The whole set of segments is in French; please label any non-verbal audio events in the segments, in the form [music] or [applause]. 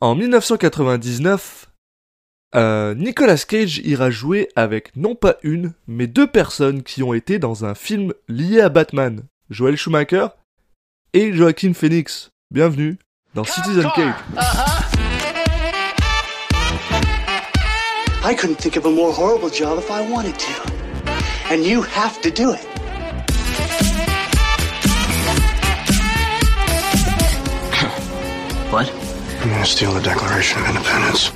En 1999, euh, Nicolas Cage ira jouer avec non pas une, mais deux personnes qui ont été dans un film lié à Batman. Joel Schumacher et Joaquin Phoenix. Bienvenue dans Citizen Cage. I couldn't think of a more horrible job if I wanted to. And you have to do it. What? I'm gonna steal the Declaration of Independence.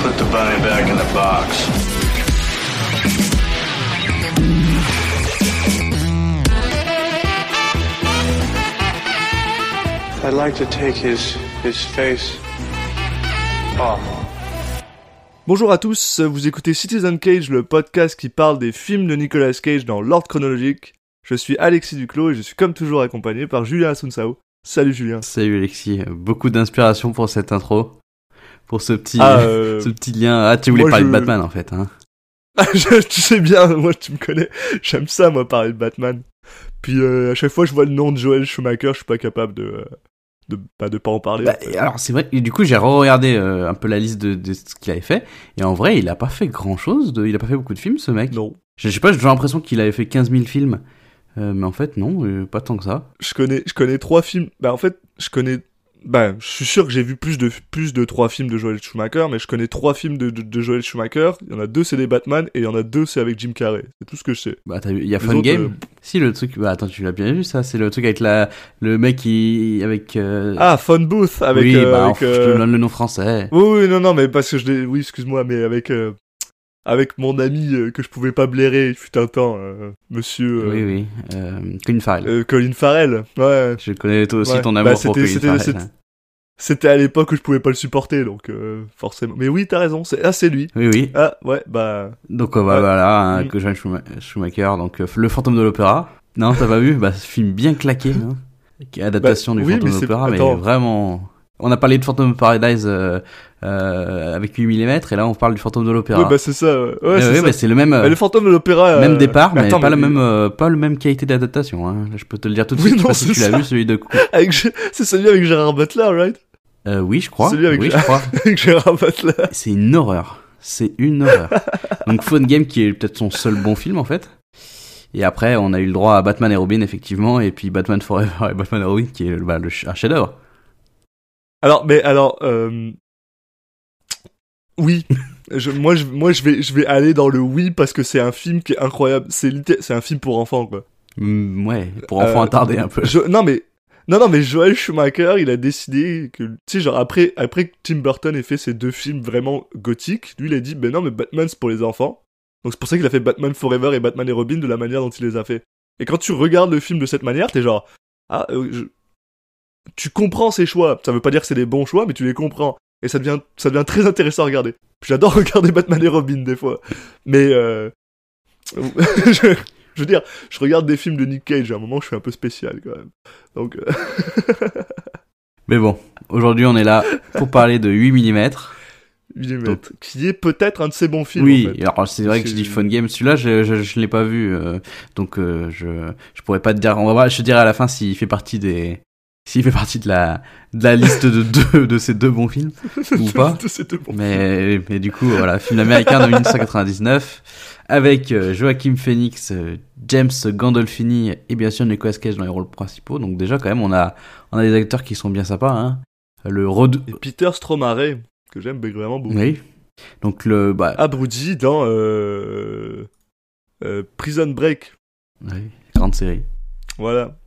Put the bunny back in the box. I'd like to take his his face off. Bonjour à tous, vous écoutez Citizen Cage, le podcast qui parle des films de Nicolas Cage dans l'ordre chronologique. Je suis Alexis Duclos et je suis comme toujours accompagné par Julien Asunsao. Salut Julien. Salut Alexis, beaucoup d'inspiration pour cette intro, pour ce petit, Ah, [laughs] euh, ce petit lien. Ah, tu voulais moi, parler je- de Batman en fait, hein [laughs] Je- tu sais bien, moi tu me connais, j'aime ça moi parler de Batman. Puis euh, à chaque fois je vois le nom de Joel Schumacher, je suis pas capable de euh, de pas de pas en parler. Bah, en fait. Alors c'est vrai, et du coup j'ai re-regardé euh, un peu la liste de, de ce qu'il avait fait, et en vrai il a pas fait grand chose, de, il a pas fait beaucoup de films ce mec. Non, Je, je sais pas, j'ai l'impression qu'il avait fait 15 000 films, euh, mais en fait non, euh, pas tant que ça. je connais je connais trois films. Bah en fait, je connais bah je suis sûr que j'ai vu plus de plus de trois films de Joel Schumacher, mais je connais trois films de, de, de Joel Schumacher. Il y en a deux c'est des Batman et il y en a deux c'est avec Jim Carrey. C'est tout ce que je sais. Bah t'as vu, il y a Les Fun autres, Game. euh, Si le truc, bah attends tu l'as bien vu ça, c'est le truc avec la, le mec qui, avec. Ah, Phone Booth avec. oui, bah avec, je te donne le nom français. Oui, oui, non, non, mais parce que je l'ai. Oui, excuse-moi, mais avec. Avec mon ami euh, que je pouvais pas blairer, il fut un temps, euh, monsieur. euh, Oui oui, Colin Farrell. euh, Colin Farrell. Ouais. Je connais toi aussi Ouais. ton Bah, amour pour c'était- Colin c'était- Farrell. c'était- hein. C'était à l'époque où je pouvais pas le supporter, donc forcément. Mais oui, t'as raison. C'est... Ah, c'est lui. Oui, oui. Ah, ouais, bah. Donc bah, Ouais. voilà, hein, Mm. que Joel Schuma- Schumacher, donc le fantôme de l'opéra. Non, t'as pas vu? Bah, ce film bien claqué, hein, est adaptation Bah, du oui, fantôme mais de l'opéra, mais vraiment. On a parlé de Phantom of Paradise euh, euh, avec 8 mm et là on parle du fantôme de l'opéra. Oui, bah c'est ça. Ouais, ouais Eh c'est mais c'est le même, euh, Bah, le fantôme de l'opéra. euh, même départ, mais, attends, pas la même, euh, pas le même qualité d'adaptation. Hein. Je peux te le dire tout de Oui, suite. non, si c'est tu l'as vu celui de. [laughs] Avec... C'est celui avec Gérard Butler, right? Euh, oui, je crois. Celui avec oui, Gérard- je crois. [laughs] Avec Gérard Butler. C'est une horreur. C'est une horreur. [laughs] Donc Phone Game qui est peut-être son seul bon film en fait. Et après on a eu le droit à Batman et Robin effectivement et puis Batman Forever et Batman et Robin qui est bah, le ch- un chef-d'œuvre. Alors, mais alors, euh... oui. Je, moi, je, moi, je vais, je vais aller dans le oui parce que c'est un film qui est incroyable. C'est, c'est un film pour enfants, quoi. Mm, ouais, pour enfants Euh, attardés un peu. Je, non, mais, non, non, mais Joel Schumacher, il a décidé que, tu sais, genre après, après que Tim Burton ait fait ces deux films vraiment gothiques, lui, il a dit, ben non, mais Batman, c'est pour les enfants. Donc c'est pour ça qu'il a fait Batman Forever et Batman et Robin de la manière dont il les a fait. Et quand tu regardes le film de cette manière, t'es genre, ah, euh, je- tu comprends ses choix. Ça veut pas dire que c'est des bons choix, mais tu les comprends. Et ça devient, ça devient très intéressant à regarder. J'adore [laughs] regarder Batman et Robin des fois. Mais, euh... [laughs] je, je veux dire, je regarde des films de Nick Cage, à un moment, je suis un peu spécial quand même. Donc, euh, [laughs] Mais bon, aujourd'hui on est là pour parler de 8 mm. millimètre, qui est peut-être un de ses bons films. Oui, en fait. alors c'est vrai que je dis Fun Game, celui-là je, je, je l'ai pas vu, euh, donc je, je pourrais pas te dire, on va voir, je te dirai à la fin s'il fait partie des, s'il fait partie de la, de la liste de deux, de ces deux bons films, [laughs] ou pas. De ces deux bons Mais, mais du coup, voilà, film américain de 1999, avec euh, Joachim Phoenix, euh, James Gandolfini et bien sûr Nicolas Cage dans les rôles principaux. Donc déjà, quand même, on a, on a des acteurs qui sont bien sympas. Hein. Le Rod... Et Peter Stromare, que j'aime vraiment beaucoup. Oui. Donc le... Bah, Ah, Brody dans euh... euh, Prison Break. oui, grande série. Voilà.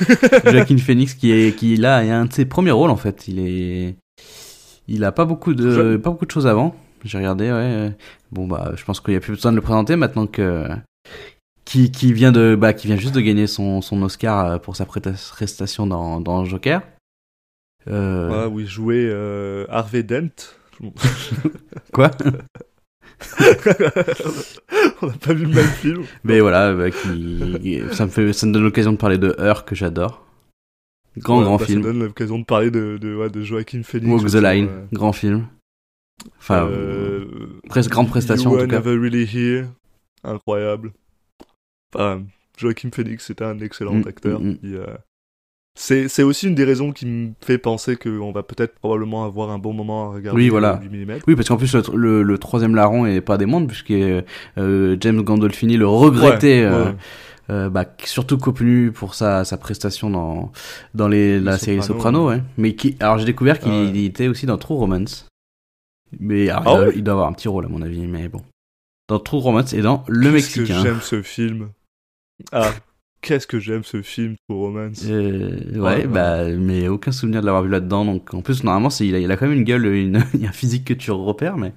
[laughs] Joaquin Phoenix qui est qui là est un de ses premiers rôles en fait. Il est il a pas beaucoup de Je- pas beaucoup de choses avant. J'ai regardé ouais. Bon bah je pense qu'il y a plus besoin de le présenter maintenant que qui qui vient de bah qui vient juste de gagner son son Oscar euh, pour sa presta- prestation dans dans Joker. Euh, où il jouait euh, Harvey Dent. Quoi? [laughs] [laughs] On n'a pas vu le même film. Mais voilà, bah, qui ça me fait ça me donne l'occasion de parler de Her que j'adore. Grand Ouais, grand bah, film. Ça donne l'occasion de parler de, de, ouais, de Joaquin Phoenix. Walk the Line, ouais. grand film. Enfin, Euh, presque grande prestation You en tout cas. Never Really Here. Incroyable. Enfin, Joaquin Phoenix c'était un excellent Mm, acteur. mm, mm. Euh, c'est aussi une des raisons qui me fait penser qu'on va peut-être probablement avoir un bon moment à regarder Oui, voilà. le 8 mm. Oui, parce qu'en plus, le, le, le troisième larron est pas des mondes, puisque euh, James Gandolfini le regrettait, Ouais, euh, ouais. euh, bah, surtout connu pour sa, sa prestation dans, dans les, la Les série Soprano. Ouais. Mais qui, alors j'ai découvert qu'il Ah ouais. était aussi dans True Romance. Mais alors, Ah il, doit, ouais il doit avoir un petit rôle, à mon avis, mais bon. Dans True Romance et dans Le Mexicain. j'aime ce film? Ah, qu'est-ce que j'aime ce film pour Romance. Euh, ouais, Ouais, bah, mais aucun souvenir de l'avoir vu là-dedans. Donc, en plus, normalement, il, a, il a quand même une gueule, une, [laughs] il y a un physique que tu repères, mais,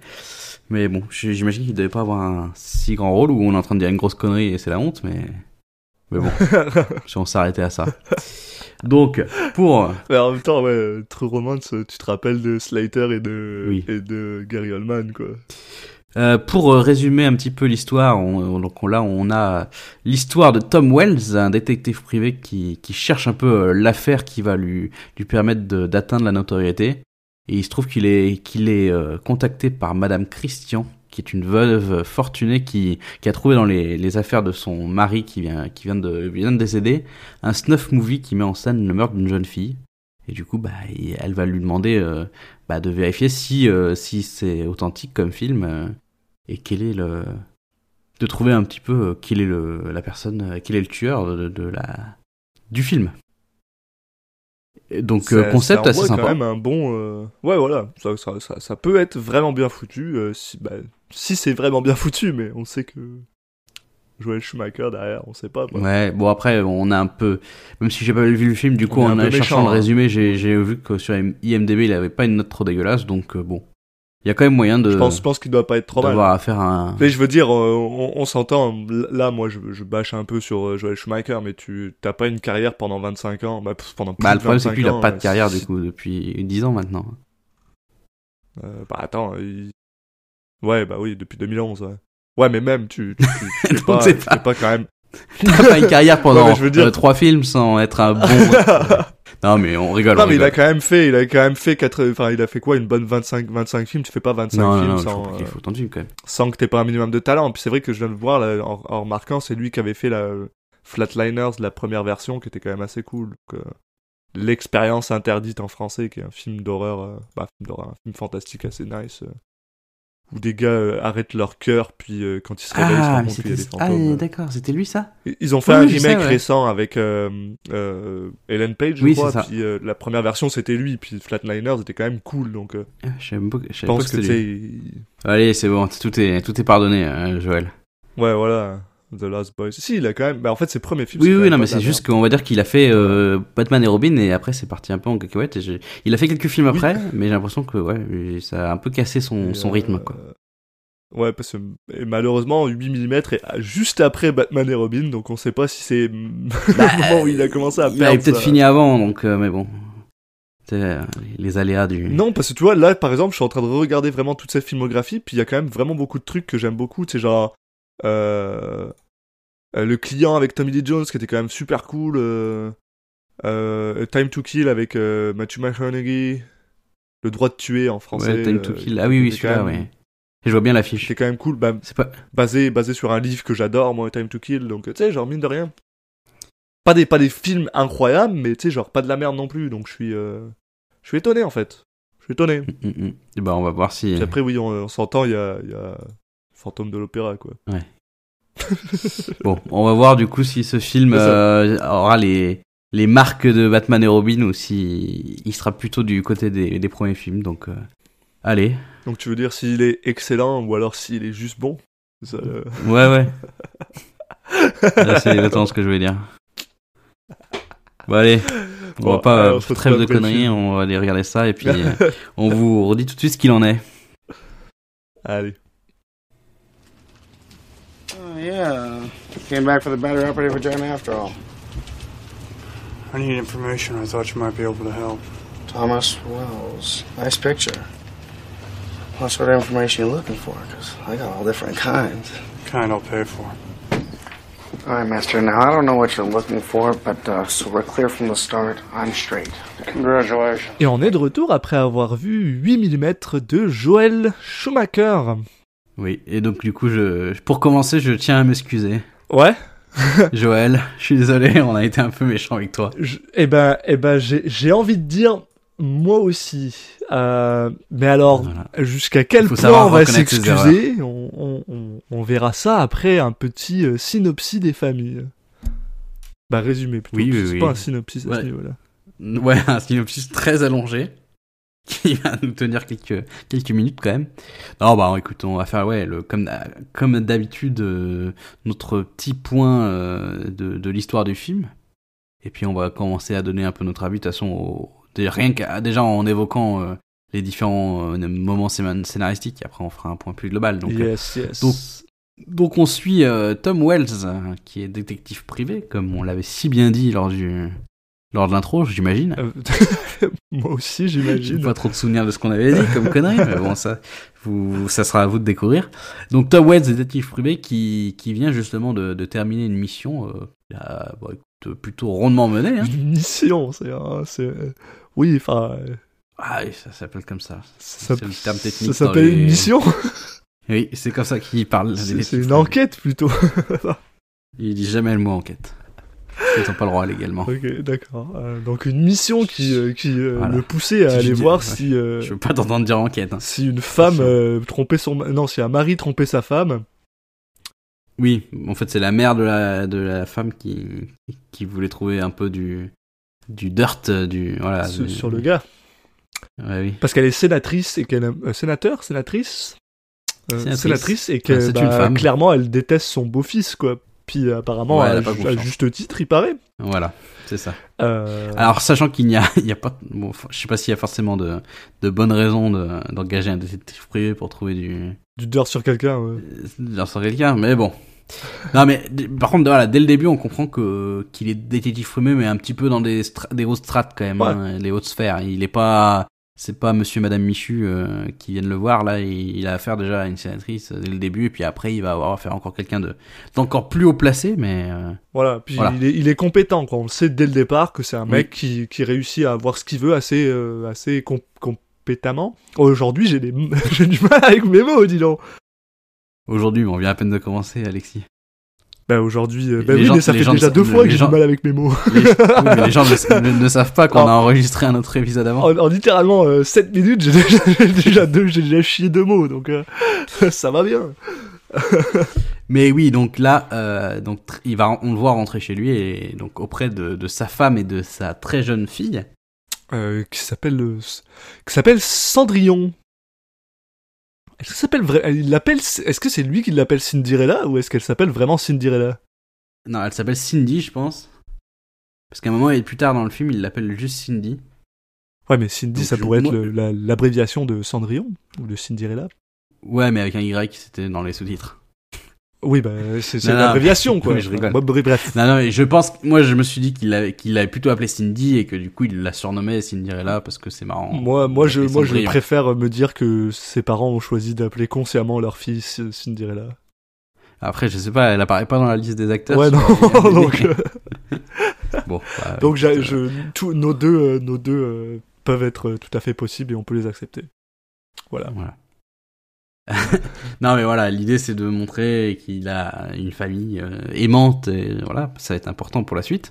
mais bon, j'imagine qu'il devait pas avoir un si grand rôle où on est en train de dire une grosse connerie et c'est la honte, mais, mais bon, [laughs] si on s'arrêtait à ça. Donc, pour, Mais en même temps, ouais, euh, True Romance, tu te rappelles de Slater et de, Oui. et de Gary Oldman, quoi. Euh, pour euh, résumer un petit peu l'histoire, on, on- donc on- là, on a l'histoire de Tom Wells, un détective privé qui, qui cherche un peu euh, l'affaire qui va lui, lui permettre d'atteindre la notoriété. Et il se trouve qu'il est, qu'il est contacté par Madame Christian, qui est une veuve fortunée qui, qui a trouvé dans les, les affaires de son mari qui vient, qui vient de, vient de décéder un snuff movie qui met en scène le meurtre d'une jeune fille. Et du coup, bah, elle va lui demander euh, bah, de vérifier si, euh, si c'est authentique comme film et quel est le. de trouver un petit peu euh, quel est le, la personne, euh, quel est le tueur de, de la, du film. Et donc, euh, Ça- concept ça assez sympa. quand même un bon. euh, Ouais, voilà, ça, ça, ça, ça peut être vraiment bien foutu. euh, si bah, si c'est vraiment bien foutu, mais on sait que. Joel Schumacher derrière, on sait pas. quoi. Ouais, bon après on a un peu, même si j'ai pas vu le film, du coup On en cherchant méchant, le hein. résumé, j'ai vu que sur IMDb il avait pas une note trop dégueulasse, donc bon, il y a quand même moyen de Je pense, je pense qu'il doit pas être trop mal. d'avoir à faire un. Mais je veux dire, euh, on, on s'entend. Là, moi, je, je bâche un peu sur euh, Joel Schumacher, mais tu t'as pas une carrière pendant 25 ans. Bah, pendant plus Bah le problème c'est 25 qu'il a pas de euh, carrière du coup depuis 10 ans maintenant. Euh, bah attends, il- ouais, bah oui, depuis 2011. Ouais, ouais mais même, tu, tu, tu, tu [laughs] fais pas, tu fais pas quand même. [laughs] Il a pas une carrière pendant Ouais, je veux dire- euh, trois films sans être un bon. [laughs] non mais on rigole. non, on mais il a rigole. quand même fait, il a quand même fait quatre, enfin, il a fait quoi, une bonne 25, 25 films. Tu fais pas 25 Non, non, films non, je sans, euh, qu'il faut autant de films quand même. sans que t'aies pas un minimum de talent. Puis c'est vrai que je viens de voir là, en, en remarquant, c'est lui qui avait fait la Flatliners, la première version, qui était quand même assez cool. Donc, euh, L'expérience interdite en français, qui est un film d'horreur, euh, bah, film d'horreur, un film fantastique assez nice, euh, où des gars euh, arrêtent leur cœur, puis euh, quand ils se réveillent, ils se Ah, rendent mais compte qu'il y a des ah fantômes. euh. d'accord, c'était lui ça. Ils ont fait Oui, un remake ouais. récent avec euh, Ellen Page, je Oui, crois. Puis la première version c'était lui, puis Flatliners était quand même cool. Donc Ah, Je pas que- pense que que tu il- Allez c'est bon, tout est tout est pardonné, hein, Joël. ouais voilà, The Last Boys. Si il a quand même, bah, en fait ses premiers films. Oui, oui, non, mais c'est juste qu'on va dire qu'il a fait euh, Batman et Robin et après c'est parti un peu en cacahuète. Et il a fait quelques films après, mais j'ai l'impression que ouais, ça a un peu cassé son, Et, son euh, rythme. Quoi. Ouais, parce que et malheureusement 8 mm est juste après Batman et Robin, donc on sait pas si c'est [laughs] le moment où il a commencé à il perdre. avait peut-être fini avant, donc euh, mais bon. Euh, les aléas du. Non, parce que tu vois, là, par exemple, je suis en train de regarder vraiment toute cette filmographie, puis il y a quand même vraiment beaucoup de trucs que j'aime beaucoup. Tu sais, genre, euh, euh, Le client avec Tommy Lee Jones, qui était quand même super cool. euh, euh, Time to Kill avec euh, Matthew McConaughey. Le droit de tuer en français. Ouais, Time to euh, Kill. Ah oui, oui, celui-là, même- ouais. Et je vois bien l'affiche. C'était quand même cool, bah, C'est pas. basé, basé sur un livre que j'adore, moi, Time to Kill. Donc, tu sais, genre, mine de rien. Pas des, pas des films incroyables, mais tu sais, genre, pas de la merde non plus. Donc, je suis, euh, je suis étonné, en fait. Je suis étonné. Mm, mm, mm. Et bah, on va voir si. Puis après, oui, on, on s'entend, il y a, il y a Fantôme de l'Opéra, quoi. [laughs] Bon, on va voir du coup si ce film euh, aura les les marques de Batman et Robin ou si il sera plutôt du côté des, des premiers films. Donc, euh, allez. Donc, tu veux dire s'il est excellent ou alors s'il est juste bon? Ça, euh, Ouais, ouais. C'est exactement ce que je voulais dire. Bon, allez. On Bon, va pas alors, trêve de conneries, on va aller regarder ça et puis [laughs] on vous redit tout de suite ce qu'il en est. Allez. Oh, yeah. Came back for the battery operated vagina after all. I need information. I thought you might be able to help. Thomas Wells. Nice picture. What sort of information you looking for? Because I got all different kinds. Kind I'll pay for. All right, Master. Now, I don't know what you're looking for, but uh, so we're clear from the start. I'm straight. Congratulations. Et on est de retour après avoir vu 8 mm de Joel Schumacher. Oui, et donc du coup, je, pour commencer, je tiens à m'excuser. Ouais [laughs] Joël, je suis désolé, on a été un peu méchant avec toi. Je- eh ben, eh ben, j'ai envie de dire moi aussi. Euh, mais alors, Voilà. jusqu'à quel point on va s'excuser? On, on, on, on verra ça après un petit euh, synopsis des familles. Bah résumé plutôt. Oui, oui, c'est oui. pas un synopsis à Ouais. ce niveau-là. Ouais, un synopsis très allongé qui va nous tenir quelques quelques minutes quand même. Non, bah écoute, on va faire ouais, le comme comme d'habitude euh, notre petit point euh, de de l'histoire du film. Et puis on va commencer à donner un peu notre avis de toute façon au, rien qu'à déjà en évoquant euh, les différents moments scéna- scénaristiques. Et après on fera un point plus global. Donc yes, yes. donc- donc on suit Tom Wells, qui est détective privé, comme on l'avait si bien dit lors du lors de l'intro, j'imagine. [laughs] [laughs] Moi aussi, J'ai j'imagine. pas trop de souvenirs de ce qu'on avait dit comme connerie, mais bon, ça, vous, ça sera à vous de découvrir. Donc Tom Wells, détective privé, qui, qui vient justement de, de terminer une mission, euh, écoute, plutôt rondement menée. Hein. Une mission, c'est, euh, oui, enfin, euh, Ah, oui, ça s'appelle comme ça. ça, C'est le terme technique ça s'appelle les- une mission. Oui, c'est comme ça qu'il parle. C'est une enquête plutôt. [laughs] Il dit jamais le mot enquête. Ils n'ont pas le droit légalement. ok, d'accord. Euh, donc une mission qui, euh, qui euh, Voilà. le poussait à Si aller voir ouais. si, euh, Je veux pas t'entendre dire enquête. hein. si une femme euh, trompait son, non, si un mari trompait sa femme. Oui, en fait, c'est la mère de la, de la femme qui, qui voulait trouver un peu du, du dirt, euh, du, voilà. sur- du- sur le gars. Ouais, oui. Parce qu'elle est sénatrice et qu'elle euh, sénateur, sénatrice, Euh, Sénatrice. sénatrice et Ouais, que c'est bah, une femme. clairement elle déteste son beau-fils quoi. Puis euh, apparemment Ouais, à, ju- juste titre il paraît. Voilà, c'est ça. Euh, Alors, sachant qu'il n'y a, [laughs] il y a pas, bon, je sais pas s'il y a forcément de, de bonnes raisons de- d'engager un détective privé pour trouver du, du dirt sur quelqu'un. ouais. genre sur quelqu'un, mais bon. Non, mais par contre, voilà, dès le début, on comprend que qu'il est détective privé, mais un petit peu dans des, des hautes strates quand même, Ouais. hein, les hautes sphères. Il est pas, c'est pas Monsieur, Madame Michu euh, qui viennent le voir là. Il, il a affaire déjà à une sénatrice euh, dès le début, et puis après, il va avoir affaire à encore quelqu'un de d'encore plus haut placé, mais euh, Voilà, puis Voilà. Il, est, il est compétent, quoi. on le sait dès le départ que c'est un Oui. mec qui, qui réussit à avoir ce qu'il veut assez, euh, assez com- compétemment. Aujourd'hui, j'ai, des... [laughs] j'ai du mal avec mes mots, dis donc. aujourd'hui, on vient à peine de commencer, Alexis. Bah aujourd'hui, euh, bah Les oui, gens- mais ça fait déjà deux fois que j'ai du mal avec mes mots. [laughs] Les, oui, mais les gens ne, [laughs] ne- ne savent pas qu'on a enregistré un autre épisode avant. En, en littéralement 7 minutes, j'ai déjà, [laughs] déjà deux, j'ai déjà chié deux mots, donc euh, ça va bien. Mais oui, donc là, euh, donc il va, on le voit rentrer chez lui et donc auprès de, de sa femme et de sa très jeune fille. Euh, qui s'appelle euh, qui s'appelle Cendrillon. Est-ce que s'appelle il l'appelle est-ce que c'est lui qui l'appelle Cinderella ou est-ce qu'elle s'appelle vraiment Cinderella? Non, elle s'appelle Cindy, je pense. Parce qu'à un moment, et plus tard dans le film, il l'appelle juste Cindy. Ouais, mais Cindy, Donc, ça pourrait être l'abréviation de Cendrillon ou de Cinderella. Ouais, mais avec un Y, c'était dans les sous-titres. Oui, bah c'est non, l'abréviation quoi. mais [laughs] je rigole. Bref. Non, non, mais je pense, moi, je me suis dit qu'il l'avait, qu'il l'avait plutôt appelé Cindy et que du coup, il la surnommait Cinderella parce que c'est marrant. Moi, moi, je, moi, je Cendrillon. préfère me dire que ses parents ont choisi d'appeler consciemment leur fille C- Cinderella. Après, je sais pas, elle apparaît pas dans la liste des acteurs. Ouais, non, [laughs] donc, euh, [laughs] bon. bah, donc écoute, je, tous nos deux, euh, nos deux euh, peuvent être euh, tout à fait possibles et on peut les accepter. Voilà. Voilà. [laughs] non mais voilà, l'idée c'est de montrer qu'il a une famille euh, aimante et voilà, ça va être important pour la suite.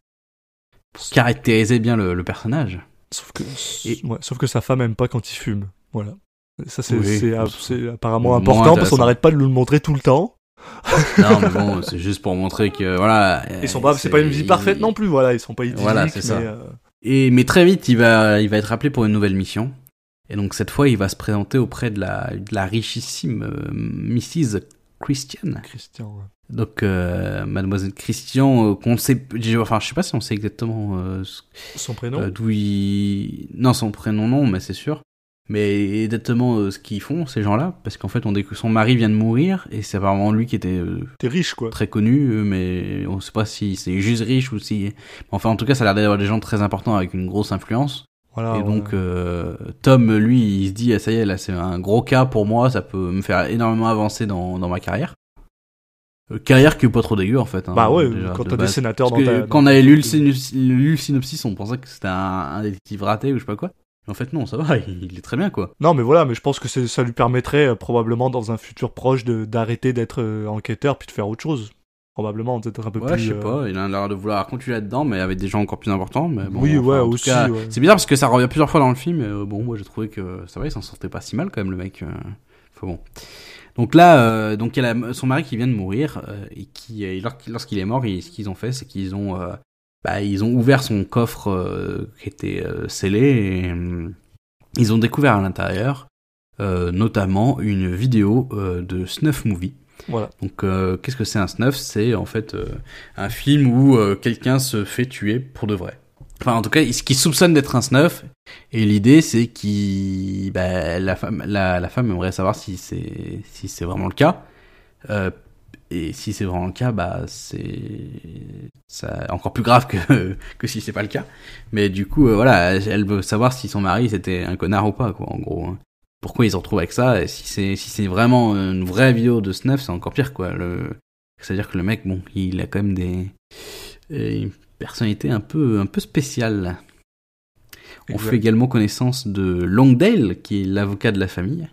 Pour caractériser bien le, le personnage. Sauf que, Et- ouais, sauf que sa femme aime pas quand il fume. Voilà. Ça, c'est Oui. apparemment important parce qu'on n'arrête pas de nous le montrer tout le temps. Non mais bon, [laughs] c'est juste pour montrer que voilà. Ils sont euh, pas, c'est pas une vie il- parfaite non plus, voilà. Ils sont pas idylliques, Voilà, c'est ça. mais, euh, Et mais très vite, il va il va être appelé pour une nouvelle mission. Et donc cette fois, il va se présenter auprès de la de la richissime euh, Mrs. Christian. Christian. ouais. Donc euh, mademoiselle Christian euh, qu'on sait enfin je sais pas si on sait exactement euh, Son prénom. Euh, d'où il... Non, son prénom, non, mais c'est sûr. Mais exactement euh, ce qu'ils font, ces gens-là, parce qu'en fait, on dit que son mari vient de mourir, et c'est apparemment lui qui était euh, T'es riche, quoi. très connu, mais on sait pas si c'est juste riche ou si... Enfin, en tout cas, ça a l'air d'avoir des gens très importants avec une grosse influence. Voilà. et donc, euh, Tom, lui, il se dit, ah, ça y est, là, c'est un gros cas pour moi, ça peut me faire énormément avancer dans, dans ma carrière. Euh, carrière qui est pas trop dégueu, en fait. hein, bah ouais, déjà, quand de t'as des sénateurs Parce dans que ta. quand on avait lu le, synopsis, lu le synopsis, on pensait que c'était un, un détective raté ou je sais pas quoi. En fait, non, ça va, [laughs] il est très bien, quoi. Non, mais voilà, mais je pense que c'est- ça lui permettrait euh, probablement dans un futur proche de- d'arrêter d'être enquêteur puis de faire autre chose. Probablement peut-être un peu Ouais, plus. je sais euh, pas, il a l'air de vouloir continuer là-dedans, mais avec des gens encore plus importants. Mais bon, Oui, enfin, ouais, en aussi, ouais. C'est bizarre parce que ça revient plusieurs fois dans le film, et euh, bon, moi j'ai trouvé que ça va, il s'en sortait pas si mal quand même, le mec. euh, Enfin bon. Donc là, euh, donc il y a la- son mari qui vient de mourir, et qui, lors- lorsqu'il est mort, il- ce qu'ils ont fait, c'est qu'ils ont, bah, ils ont ouvert son coffre qui était scellé, et euh, ils ont découvert à l'intérieur, notamment une vidéo de Snuff Movie. Donc, euh, qu'est-ce que c'est un snuff? C'est en fait euh, un film où euh, quelqu'un se fait tuer pour de vrai. Enfin, en tout cas, ce qui soupçonne d'être un snuff. Et l'idée, c'est qu'il, bah, la femme, la, femme aimerait savoir si c'est si c'est vraiment le cas. Et si c'est vraiment le cas, bah c'est encore plus grave que [laughs] que si c'est pas le cas. Mais du coup, voilà, elle veut savoir si son mari c'était un connard ou pas, quoi, en gros. hein. Pourquoi ils se retrouvent avec ça Et si c'est si c'est vraiment une vraie vidéo de snuff, c'est encore pire, quoi. Le... C'est-à-dire que le mec, bon, il a quand même des euh, une personnalité un peu un peu spéciale. On Exact. fait également connaissance de Longdale, qui est l'avocat de la famille,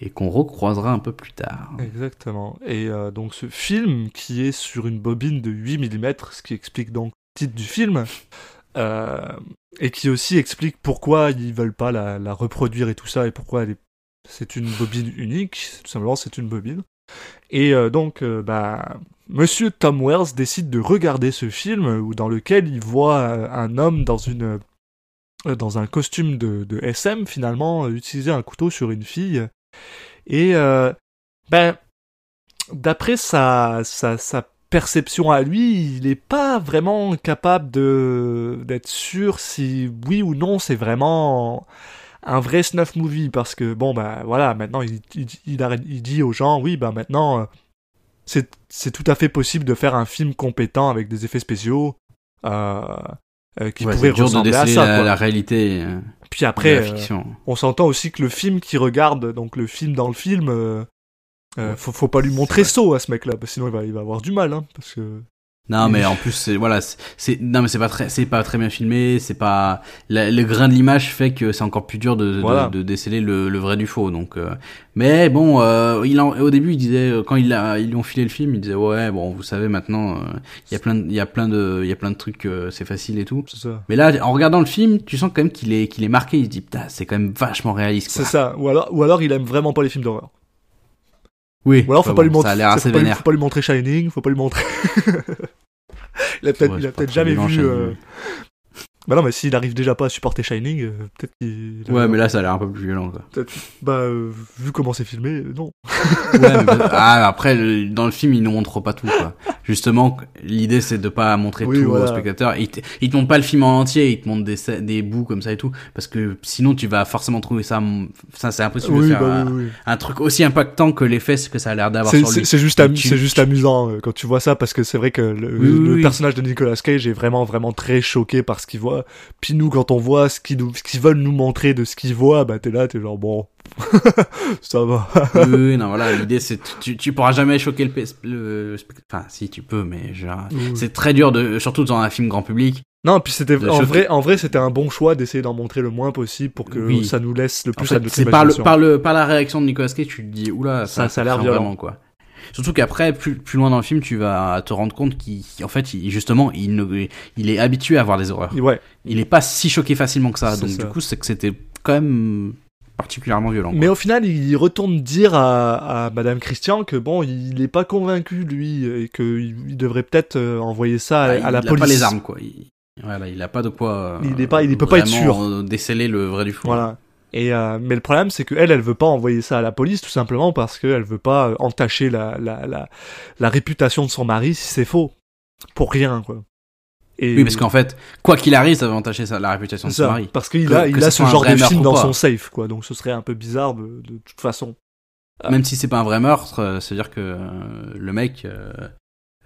et qu'on recroisera un peu plus tard. Exactement. Et euh, donc ce film qui est sur une bobine de 8 mm, ce qui explique donc le titre du film, et qui aussi explique pourquoi ils veulent pas la, reproduire et tout ça, et pourquoi c'est une bobine unique, tout simplement c'est une bobine. Et euh, donc, euh, bah, Monsieur Tom Wells décide de regarder ce film dans lequel il voit euh, un homme dans une euh, dans un costume de, SM finalement euh, utiliser un couteau sur une fille et euh, ben d'après sa, sa sa perception à lui, il n'est pas vraiment capable de d'être sûr si oui ou non c'est vraiment un vrai snuff movie parce que bon bah voilà maintenant il, il, il, arrête- il dit aux gens oui bah maintenant euh, c'est c'est tout à fait possible de faire un film compétent avec des effets spéciaux euh, euh, qui Ouais, pourraient de ressembler à ça. la, quoi. la réalité Puis après, euh, on s'entend aussi que le film qui regarde, donc le film dans le film, euh, faut, faut pas lui montrer saut à ce mec-là, parce que sinon il va, il va avoir du mal, hein, parce que Non, mais en plus, c'est voilà, c'est- non, mais c'est pas très, c'est pas très bien filmé. C'est pas la- le grain de l'image fait que c'est encore plus dur de, de- Voilà. de, déceler le, le vrai du faux. Donc, euh, mais bon, euh, il en- au début, il disait euh, quand il a, ils lui ont filé le film, il disait ouais, bon, vous savez maintenant, euh, il y a plein, de- il y a plein de, il y a plein de trucs, euh, c'est facile et tout. c'est ça. Mais là, en regardant le film, tu sens quand même qu'il est, qu'il est marqué. Il se dit putain, c'est quand même vachement réaliste. C'est ça. Ou alors, ou alors il aime vraiment pas les films d'horreur. Oui. Ou alors faut pas lui bon, montrer. Ça a l'air faut assez pas lui- faut pas lui montrer Shining, faut pas lui montrer. [laughs] il a peut-être, Ouais, il c'est a pas peut-être très jamais vu. Euh, Bah non, mais s'il arrive déjà pas à supporter Shining, euh, peut-être qu'il. Ouais, mais là, ça a l'air un peu plus violent. Quoi. peut-être- Bah, euh, vu comment c'est filmé, euh, non. Ouais, mais bah- [laughs] ah, après, le- dans le film, ils ne montrent pas tout, quoi. Justement, l'idée, c'est de pas montrer Oui, tout voilà. aux spectateurs. Ils te, ils te montrent pas le film en entier, ils te montrent des, des bouts comme ça et tout. Parce que sinon, tu vas forcément trouver ça, ça, c'est impossible de faire bah un, oui, oui. un truc aussi impactant que l'effet que ça a l'air d'avoir C'est- sur C'est lui. c'est juste, amu- tu- amusant quand tu vois ça parce que c'est vrai que le, le personnage de Nicolas Cage est vraiment vraiment très choqué par ce qu'il voit. Puis nous quand on voit ce qu'ils nous- ce qu'ils veulent nous montrer de ce qu'ils voient, bah t'es là, t'es genre bon, [laughs] ça va. oui, non, voilà, l'idée, c'est, tu, tu pourras jamais choquer le, le, enfin, si tu peux, mais genre, c'est très dur de, surtout dans un film grand public. Non, puis c'était en choquer. vrai, en vrai c'était un bon choix d'essayer d'en montrer le moins possible pour que Oui. ça nous laisse le En plus fait, à notre c'est par le, par le, par la réaction de Nicolas Cage, tu te dis, oula, Ça- ça, ça a l'air violent. vraiment, quoi. Surtout qu'après, plus, plus loin dans le film, tu vas te rendre compte qu'il, en fait, il, justement, il, ne, il est habitué à voir des horreurs. Ouais. Il est pas si choqué facilement que ça. Donc, ça. du coup, c'est que c'était quand même particulièrement violent. quoi. Mais au final, il retourne dire à, à Madame Christian que bon, il est pas convaincu lui et qu'il il devrait peut-être euh, envoyer ça à, Ah, à il la a police. pas les armes, quoi. Il, voilà, il a pas de quoi. euh, Il est pas- il peut pas être vraiment, sûr. euh, Déceler le vrai du faux. Voilà. Et euh, mais le problème, c'est que elle, elle veut pas envoyer ça à la police, tout simplement parce qu'elle veut pas euh, entacher la, la, la, la réputation de son mari si c'est faux. Pour rien, quoi. Et Oui, parce qu'en fait, quoi qu'il arrive, ça va entacher la réputation de son mari. parce qu'il a, il a ce genre de film dans son safe, quoi. Donc ce serait un peu bizarre de, de toute façon. Ah. Même si c'est pas un vrai meurtre, euh, c'est-à-dire que euh, le mec, euh,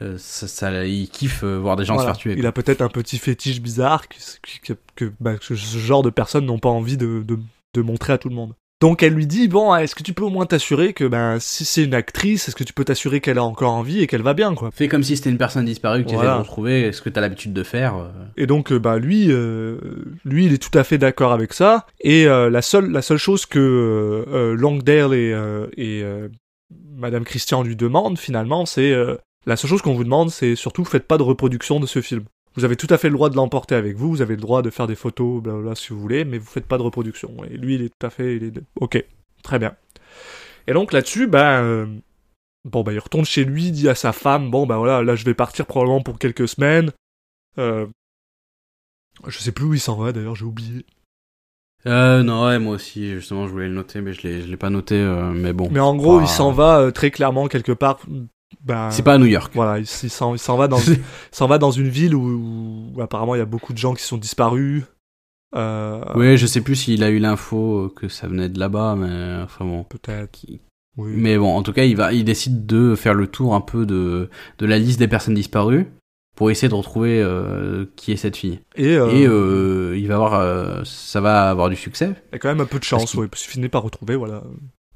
euh, ça, ça- il kiffe euh, voir des gens Voilà. se faire tuer. Il a peut-être un petit fétiche bizarre que, que, que, bah, que ce genre de personnes n'ont pas envie de, de, de montrer à tout le monde. Donc elle lui dit bon est-ce que tu peux au moins t'assurer que ben si c'est une actrice est-ce que tu peux t'assurer qu'elle a encore envie et qu'elle va bien quoi? Fais comme si c'était une personne disparue que tu Voilà. de retrouver, ce que tu as l'habitude de faire. euh. Et donc, bah lui, euh, lui, il est tout à fait d'accord avec ça. Et euh, la seule, la seule chose que euh, Longdale et, et Madame Christian lui demandent finalement, c'est La seule chose qu'on vous demande, c'est surtout faites pas de reproduction de ce film. Vous avez tout à fait le droit de l'emporter avec vous, vous avez le droit de faire des photos, blablabla, si vous voulez, mais vous faites pas de reproduction. Et lui, il est tout à fait, il est, ok, très bien. Et donc là-dessus, ben, euh, bon, ben, il retourne chez lui, il dit à sa femme, bon, ben voilà, là, je vais partir probablement pour quelques semaines. Euh, je sais plus où il s'en va, d'ailleurs, j'ai oublié. Euh, non, ouais, moi aussi, justement, je voulais le noter, mais je l'ai, je l'ai pas noté, euh, mais bon. Mais en gros, il s'en va euh, très clairement quelque part. Ben, C'est pas à New York. Voilà, il, il s'en, va dans, [laughs] il s'en va dans une ville où, où apparemment il y a beaucoup de gens qui sont disparus. Euh, Oui, je sais plus s'il a eu l'info que ça venait de là-bas, mais enfin bon. Peut-être. Oui. Mais bon, en tout cas, il va, il décide de faire le tour un peu de, de la liste des personnes disparues pour essayer de retrouver euh, qui est cette fille. Et, euh, Et euh, il va avoir, euh, ça va avoir du succès. il y a quand même un peu de chance, parce ouais, parce qu'il finit par retrouver voilà,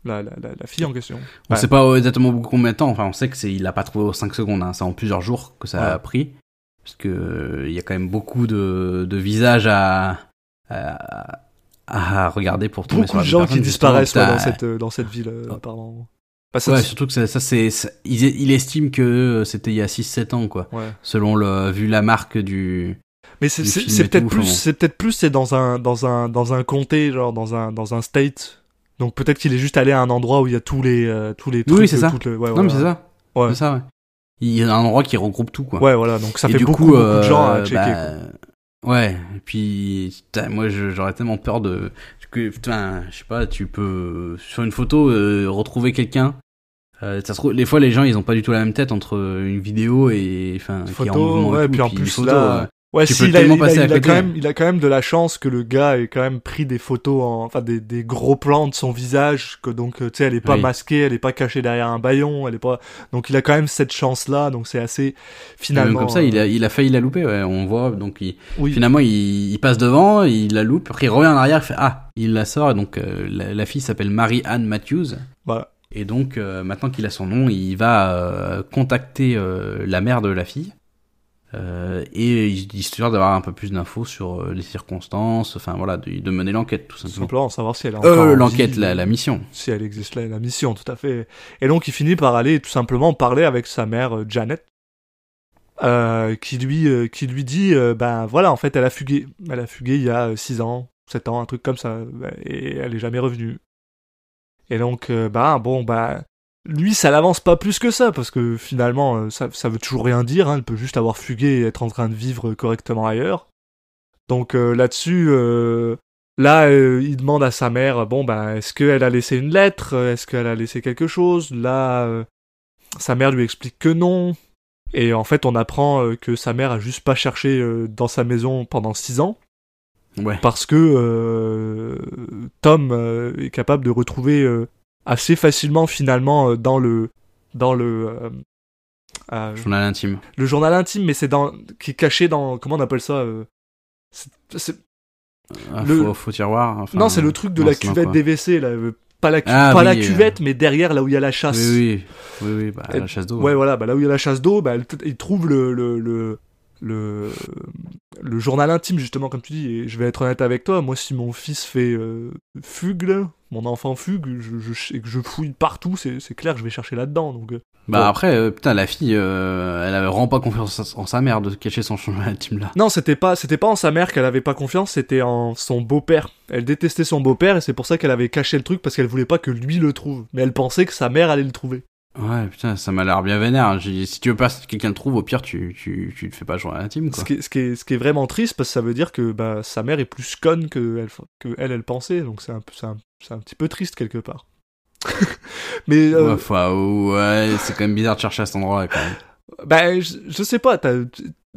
la, la, la, la fille en question. On Ouais. sait pas exactement combien de temps. Enfin, on sait que c'est, il a pas trouvé aux 5 secondes. Hein. C'est en plusieurs jours que ça Ouais. a pris, parce que euh, il y a quand même beaucoup de, de visages à, à, à regarder pour tomber sur Beaucoup la de gens qui disparaissent ouais, dans cette, euh, dans cette ville, Oh. apparemment. Bah, ça, Ouais, surtout que ça, ça c'est, il, il estime que c'était il y a 6-7 ans, quoi. Selon le, vu la marque du. Mais c'est, peut-être plus, c'est peut-être plus, c'est dans un, dans un, dans un comté, genre dans un, dans un state. Donc peut-être qu'il est juste allé à un endroit où il y a tous les, euh, tous les trucs. Oui, c'est euh, ça. les- ouais, Non, voilà. mais c'est ça. Ouais. C'est ça, ouais. Il y a un endroit qui regroupe tout, quoi. Ouais, voilà. Donc ça Et fait du beaucoup, coup, beaucoup de euh, gens à checker. bah, quoi. Ouais, et puis putain, moi j'aurais tellement peur de que putain, je sais pas, tu peux sur une photo euh, retrouver quelqu'un. Euh, ça se trouve, des fois les gens ils ont pas du tout la même tête entre une vidéo et enfin qui est en mouvement et ouais, tout, puis en plus photo, là, Ouais, Tu si, peux il a, tellement il a- passer à il a côté. quand même, il a quand même de la chance que le gars ait quand même pris des photos, en, enfin des, des gros plans de son visage, que donc euh, tu sais, elle est pas Oui. masquée, elle est pas cachée derrière un baillon, elle est pas, donc il a quand même cette chance là, donc c'est assez finalement. même comme ça, il euh, a, il a failli la louper, ouais, on voit, donc il, oui, finalement il, il passe devant, il la loupe, après il revient en arrière, il fait ah, il la sort, et donc euh, la, la fille s'appelle Marie-Anne Matthews, voilà. Et donc, euh, maintenant qu'il a son nom, il va euh, contacter euh, la mère de la fille. Euh, et histoire d'avoir un peu plus d'infos sur euh, les circonstances, enfin voilà, de, de mener l'enquête tout simplement. simplement savoir si elle est Euh, en l'enquête, la, la mission. si elle existe là, la mission, tout à fait. Et donc il finit par aller tout simplement parler avec sa mère euh, Janet, euh, qui lui qui lui dit, ben voilà, en fait elle a fugué, elle a fugué il y a 6 ans, 7 ans, un truc comme ça, et elle est jamais revenue. Et donc euh, ben bon ben lui ça l'avance pas plus que ça parce que finalement euh, ça ça veut toujours rien dire, hein, elle peut juste avoir fugué et être en train de vivre correctement ailleurs. Donc euh, là-dessus. euh, Là, euh, il demande à sa mère, bon, ben, est-ce qu'elle a laissé une lettre? Est-ce qu'elle a laissé quelque chose? Là, sa mère lui explique que non. Et en fait, on apprend que sa mère a juste pas cherché dans sa maison pendant six ans Ouais. parce que Tom est capable de retrouver assez facilement finalement euh, dans le dans le euh, euh, Journal intime. le journal intime, mais c'est dans qui est caché dans comment on appelle ça euh, c'est- Un Le- faux, faux tiroir. enfin, non, c'est le truc de non, la cuvette des WC là, pas la, cu- Ah, pas oui, la euh. cuvette, mais derrière là où il y a la chasse. Oui, oui, oui, oui, bah, Et- la chasse d'eau. Ouais, voilà, bah là où il y a la chasse d'eau, bah, il trouve le, le, le, le, le journal intime, justement, comme tu dis. Et je vais être honnête avec toi, moi, si mon fils fait euh, fugue, là, mon enfant fugue, je, je, et que je fouille partout, c'est clair que je vais chercher là-dedans. Donc, euh, Bah Ouais. après, euh, putain, la fille, euh, elle avait vraiment pas confiance en sa mère de cacher son journal intime là. Non, c'était pas, c'était pas en sa mère qu'elle avait pas confiance, c'était en son beau-père. Elle détestait son beau-père et c'est pour ça qu'elle avait caché le truc parce qu'elle voulait pas que lui le trouve. Mais elle pensait que sa mère allait le trouver. Ouais, putain, ça m'a l'air bien vénère. dit, Si tu veux pas que quelqu'un le trouve, au pire, tu, tu, tu le fais pas journal intime, quoi. Ce qui, est, ce, qui est, ce qui est vraiment triste parce que ça veut dire que bah, sa mère est plus conne que elle, que elle, elle pensait. Donc c'est un, un, un petit peu triste quelque part. [laughs] Mais euh, Ouais, enfin, ouais, c'est quand même bizarre de chercher à cet endroit-là, quand même. bah, je, je sais pas,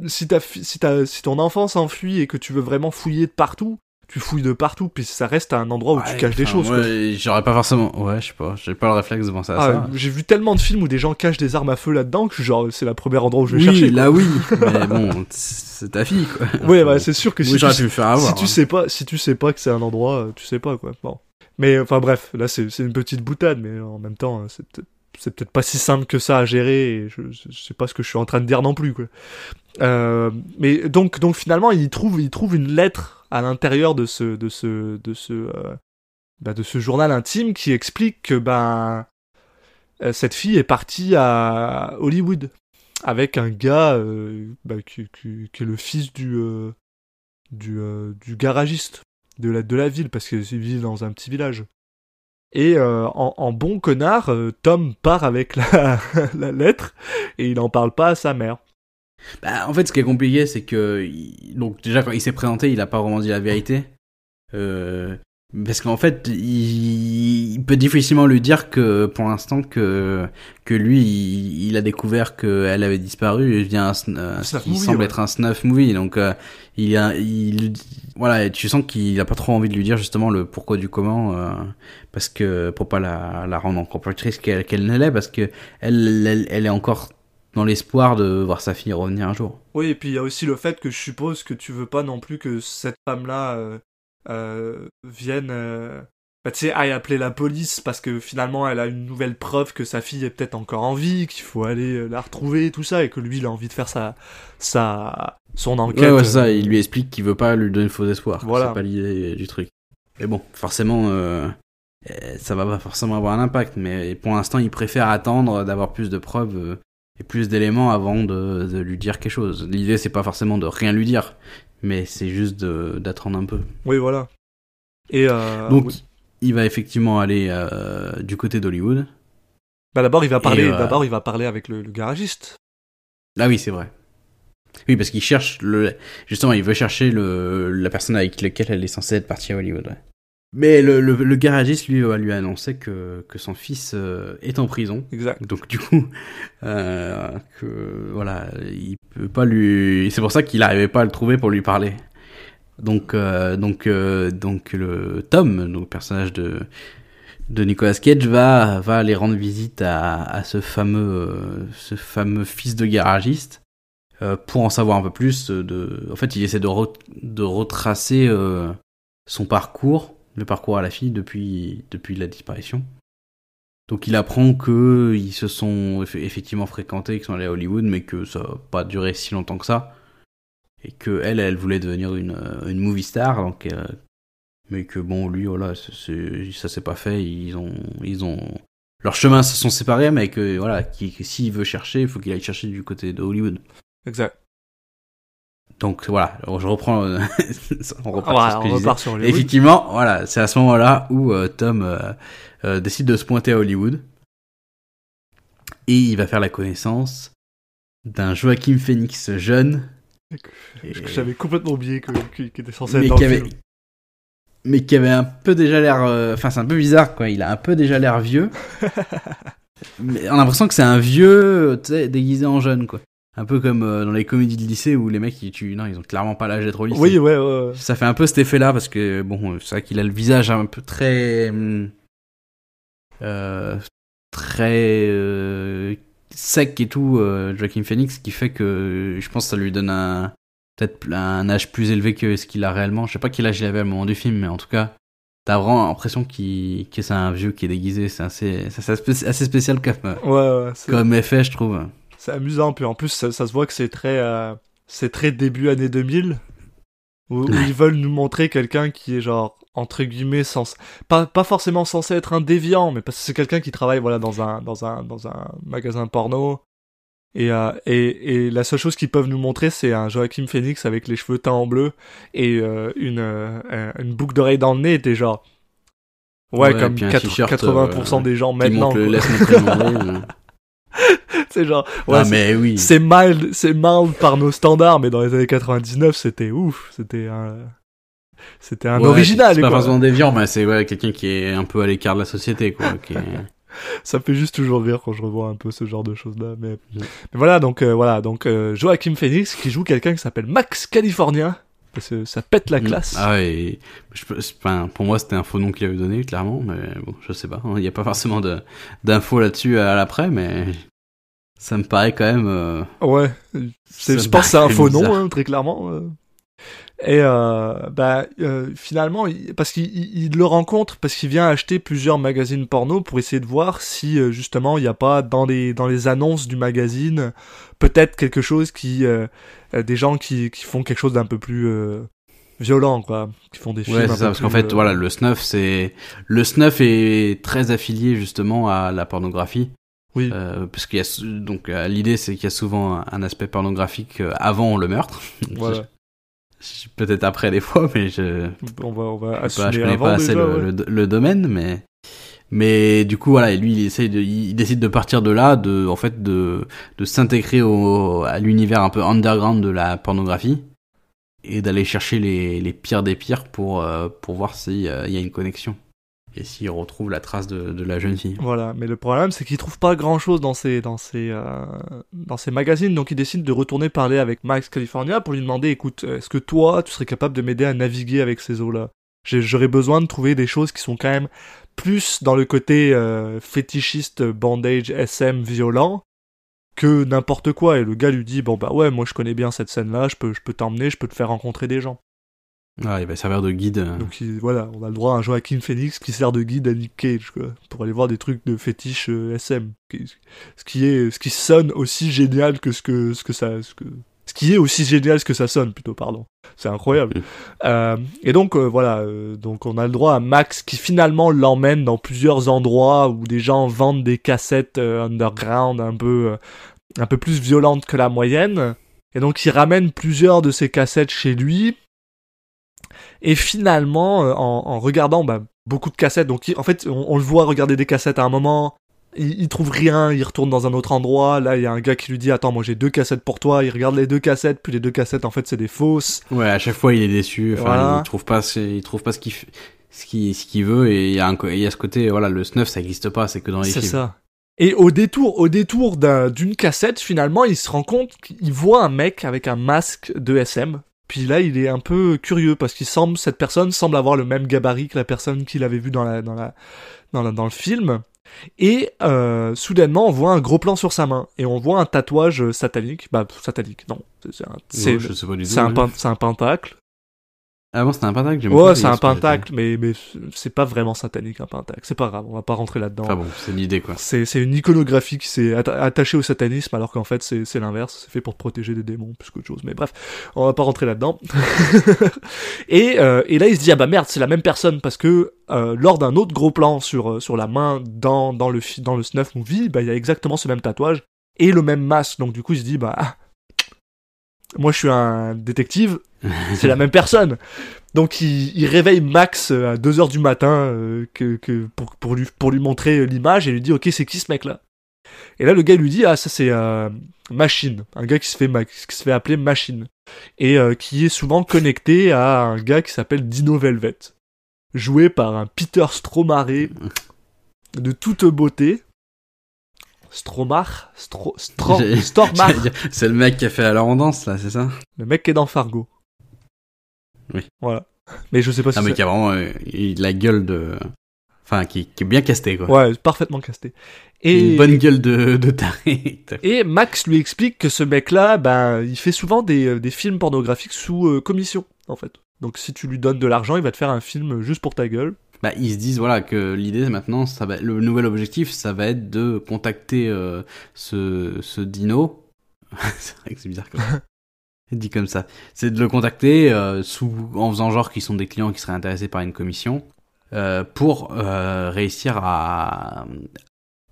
si, fi- si, ta- si ton enfant s'enfuit et que tu veux vraiment fouiller de partout, tu fouilles de partout, puis ça reste un endroit où tu caches des choses. Ouais, j'aurais pas forcément. Ouais, je sais pas. J'ai pas le réflexe de penser à Ah, ça. J'ai vu tellement de films où des gens cachent des armes à feu là-dedans que je suis genre c'est le premier endroit où je vais oui, chercher. quoi. là oui. [laughs] Mais bon, c'est ta fille, quoi. Ouais, bah, c'est sûr que Oui, si, tu, pu me faire avoir. si tu hein. sais pas, si tu sais pas que c'est un endroit, euh, tu sais pas quoi. Bon. Mais enfin bref, là c'est une petite boutade, mais en même temps euh, c'est peut-être c'est peut-être pas si simple que ça à gérer. Et je, je, je sais pas ce que je suis en train de dire non plus quoi. Euh, mais donc donc finalement il trouve il trouve une lettre à l'intérieur de ce de ce de ce euh, bah, journal intime qui explique que ben euh, cette fille est partie à Hollywood avec un gars euh, bah, qui, est le fils du du, garagiste de la ville parce qu'il vit dans un petit village. Et en, bon connard, Tom part avec [laughs] la, lettre et il en parle pas à sa mère. Bah, en fait, ce qui est compliqué, c'est que il- donc déjà quand il s'est présenté, il a pas vraiment dit la vérité. Euh, parce qu'en fait, il... il peut difficilement lui dire que pour l'instant que que lui, il, il a découvert qu'elle avait disparu via un, ce Snuff qui movie, semble ouais. être un snuff movie. Donc, euh, il a, il, voilà, et tu sens qu'il a pas trop envie de lui dire justement le pourquoi du comment, euh, parce que pour pas la, la rendre encore plus triste qu'elle qu'elle ne l'est, parce que elle, elle, elle est encore dans l'espoir de voir sa fille revenir un jour. Oui, et puis il y a aussi le fait que je suppose que tu veux pas non plus que cette femme-là euh, euh, vienne, euh, bah, tu sais, aille appeler la police parce que finalement elle a une nouvelle preuve que sa fille est peut-être encore en vie, qu'il faut aller euh, la retrouver, tout ça, et que lui il a envie de faire sa, sa, son enquête. Ouais, ouais, ça, il lui explique qu'il veut pas lui donner faux espoir. Voilà. C'est pas l'idée du truc. Mais bon, forcément, ça va pas forcément avoir un impact, mais pour l'instant, il préfère attendre d'avoir plus de preuves et plus d'éléments avant de, de lui dire quelque chose. L'idée, c'est pas forcément de rien lui dire, mais c'est juste de- d'attendre un peu. Oui, voilà. Et euh, Donc, oui. il va effectivement aller euh, du côté d'Hollywood. bah, d'abord il va parler, euh, d'abord il va parler avec le, le garagiste. Ah oui, c'est vrai. Oui, parce qu'il cherche le, justement, il veut chercher le, la personne avec laquelle elle est censée être partie à Hollywood. ouais. Mais le, le, le garagiste, lui, va lui annoncer que, que son fils euh, est en prison. Exact. Donc, du coup, [laughs] euh, que, voilà, il peut pas lui, c'est pour ça qu'il n'arrivait pas à le trouver pour lui parler. Donc, euh, donc, euh, donc, le Tom, donc, le personnage de, de Nicolas Cage va, va aller rendre visite à, à ce fameux, euh, ce fameux fils de garagiste euh, pour en savoir un peu plus. De, en fait, il essaie de, re- de retracer euh, son parcours, le parcours à la fille depuis, depuis la disparition. Donc, il apprend que ils se sont eff- effectivement fréquentés, qu'ils sont allés à Hollywood, mais que ça n'a pas duré si longtemps que ça. Et que elle, elle voulait devenir une, une movie star, donc euh, mais que bon lui voilà c'est- c'est- ça s'est pas fait ils ont ils ont leurs chemins se sont séparés mais que voilà s'il veut chercher il faut qu'il aille chercher du côté de Hollywood Exact. Donc voilà. Je reprends euh, [laughs] on repart Voilà, sur ce que on je disais. repart sur effectivement voilà c'est à ce moment là où euh, Tom euh, euh, décide de se pointer à Hollywood. Et il va faire la connaissance d'un Joaquin Phoenix jeune. Que j'avais complètement oublié que, que- qu'il était censé mais être dans qui le avait film. mais qui avait un peu déjà l'air euh, enfin c'est un peu bizarre quoi. Il a un peu déjà l'air vieux. [laughs] Mais on a l'impression que c'est un vieux tu sais déguisé en jeune quoi un peu comme euh, dans les comédies de lycée où les mecs ils tuent non ils ont clairement pas l'âge d'être au lycée Oui, ouais, ouais. ouais. ça fait un peu cet effet là parce que bon euh, c'est vrai qu'il a le visage un peu très hum, euh, très euh, sec et tout euh, Joaquin Phoenix qui fait que je pense que ça lui donne un peut-être un âge plus élevé que ce qu'il a réellement je sais pas quel âge il avait au moment du film mais en tout cas t'as vraiment l'impression qu'il que c'est un vieux qui est déguisé c'est assez assez spécial comme Ouais, ouais, comme effet je trouve C'est amusant, puis en plus, ça, ça se voit que c'est très, euh, c'est très début année 2000, où, ils veulent nous montrer quelqu'un qui est genre, entre guillemets, sens... pas, pas forcément censé être un déviant, mais parce que c'est quelqu'un qui travaille, voilà, dans un, dans un, dans un magasin porno. Et, euh, et, et la seule chose qu'ils peuvent nous montrer, c'est un Joachim Phoenix avec les cheveux teints en bleu et euh, une, une boucle d'oreille dans le nez, t'es genre. Ouais, Ouais, comme puis un 80%, t-shirt, 80% euh, des gens maintenant. montre laisse. [laughs] [laughs] c'est genre. Ouais, ah c'est- mais oui c'est mild, c'est mild par nos standards, mais dans les années 99, c'était ouf, c'était un, c'était un Ouais, original. C'est pas forcément déviant, mais c'est ouais, quelqu'un qui est un peu à l'écart de la société, quoi. qui est- [laughs] Ça me fait juste toujours rire quand je revois un peu ce genre de choses-là. Mais, Ouais. mais voilà, donc euh, voilà, donc euh, Joachim Phoenix qui joue quelqu'un qui s'appelle Max Californien, que ça pète la classe. Ah et je pour moi, c'était un faux nom qu'il avait donné, clairement, mais bon, je sais pas. hein, Il n'y a pas forcément d'infos là-dessus à l'après, mais ça me paraît quand même. euh, Ouais, je pense que c'est un faux nom, hein, très clairement. Et euh, bah, euh, finalement, il- parce qu'il il- il le rencontre, parce qu'il vient acheter plusieurs magazines porno pour essayer de voir si euh, justement il n'y a pas dans les, dans les annonces du magazine peut-être quelque chose qui. euh, euh, des gens qui, qui font quelque chose d'un peu plus euh, violent, quoi. Qui font des films. Ouais, c'est ça, parce qu'en fait, euh, voilà, le snuff, c'est le snuff est très affilié justement à la pornographie. Oui. Euh, parce qu'il y a donc l'idée c'est qu'il y a souvent un, aspect pornographique avant le meurtre. [laughs] Voilà. Peut-être après des fois, mais je On va, on va je pas, connais avant pas assez déjà, le, ouais. le- le domaine, mais mais du coup voilà, et lui il essaye de, il décide de partir de là, de en fait de de s'intégrer au à l'univers un peu underground de la pornographie et d'aller chercher les les pires des pires pour euh, pour voir s'il y a une connexion et s'il retrouve la trace de, de la jeune fille. Voilà, mais le problème c'est qu'il trouve pas grand chose dans ces dans ces euh, dans magazines, donc il décide de retourner parler avec Max California pour lui demander, écoute, est-ce que toi tu serais capable de m'aider à naviguer avec ces eaux-là? J'aurais besoin de trouver des choses qui sont quand même plus dans le côté euh, fétichiste, bandage, SM, violent que n'importe quoi. Et le gars lui dit, bon bah ouais, moi je connais bien cette scène-là, je peux je peux t'emmener, je peux te faire rencontrer des gens. Ah, il va servir de guide. Donc il- voilà, on a le droit à un Joaquin Phoenix qui sert de guide à Nick Cage, quoi, pour aller voir des trucs de fétiche euh, SM. Ce qui est, ce qui sonne aussi génial que ce que, ce que ça, ce que, ce qui est aussi génial que ça sonne plutôt, pardon. C'est incroyable. Euh, et donc euh, voilà, donc on a le droit à Max qui finalement l'emmène dans plusieurs endroits où des gens vendent des cassettes underground un peu, un peu plus violentes que la moyenne. Et donc il ramène plusieurs de ces cassettes chez lui. Et finalement, euh, en, en regardant bah, beaucoup de cassettes, donc en fait, on, on le voit regarder des cassettes à un moment, il, il trouve rien, il retourne dans un autre endroit. Là, il y a un gars qui lui dit Attends, moi j'ai deux cassettes pour toi. Il regarde les deux cassettes, puis les deux cassettes, en fait, c'est des fausses. Ouais, à chaque fois il est déçu. Enfin, Voilà. il trouve pas, ce- il trouve pas ce qu'il, ce qu'il, ce qu'il veut et il y a un, co- il y a ce côté, voilà, le snuff ça existe pas, c'est que dans les C'est films. ça. Et au détour, au détour d'un- d'une cassette, finalement, il se rend compte qu'il voit un mec avec un masque de SM. Puis là, il est un peu curieux parce qu'il semble, cette personne semble avoir le même gabarit que la personne qu'il avait vu dans la, dans la, dans la- dans le film. Et euh, soudainement, on voit un gros plan sur sa main et on voit un tatouage euh, satanique. Bah, satanique, non. C'est un, Ouais, c'est un pentacle. Ah bon, c'était un pentacle. j'aime Ouais, c'est un pentacle, mais, mais c'est pas vraiment satanique un pentacle. C'est pas grave, on va pas rentrer là-dedans. Enfin bon, c'est l'idée quoi. C'est, c'est une iconographie qui s'est atta- attachée au satanisme, alors qu'en fait c'est, c'est l'inverse, c'est fait pour protéger des démons plus qu'autre chose. Mais bref, on va pas rentrer là-dedans. [laughs] et, euh, et là il se dit ah bah merde c'est la même personne parce que euh, lors d'un autre gros plan sur euh, sur la main dans dans le dans le snuff movie, bah il y a exactement ce même tatouage et le même masque. Donc du coup il se dit bah ah, moi je suis un détective, [laughs] c'est la même personne. Donc il, il réveille Max euh, à 2h du matin euh, que, que pour, pour, lui, pour lui montrer euh, l'image et lui dit ok c'est qui ce mec là Et là le gars lui dit ah ça c'est euh, Machine, un gars qui se fait, qui se fait appeler Machine. Et euh, qui est souvent connecté à un gars qui s'appelle Dino Velvet, joué par un Peter Stromaré [laughs] de toute beauté. Stromar, Stro, [laughs] Stormar, C'est le mec qui a fait à la rendance là, c'est ça le mec qui est dans Fargo. Oui. Voilà. Mais je sais pas si Ah mais qui a vraiment euh, la gueule de, enfin qui, qui est bien casté quoi. Ouais, parfaitement casté. Et, Une bonne gueule de, de taré. [laughs] et Max lui explique que ce mec-là, ben, il fait souvent des, euh, des films pornographiques sous euh, commission, en fait. Donc si tu lui donnes de l'argent, il va te faire un film juste pour ta gueule. Bah, ils se disent voilà que l'idée maintenant, ça va, le nouvel objectif, ça va être de contacter euh, ce, ce dino. [laughs] c'est vrai que c'est bizarre comme ça. [laughs] dit comme ça. C'est de le contacter euh, sous, en faisant genre qu'ils sont des clients qui seraient intéressés par une commission euh, pour réussir à,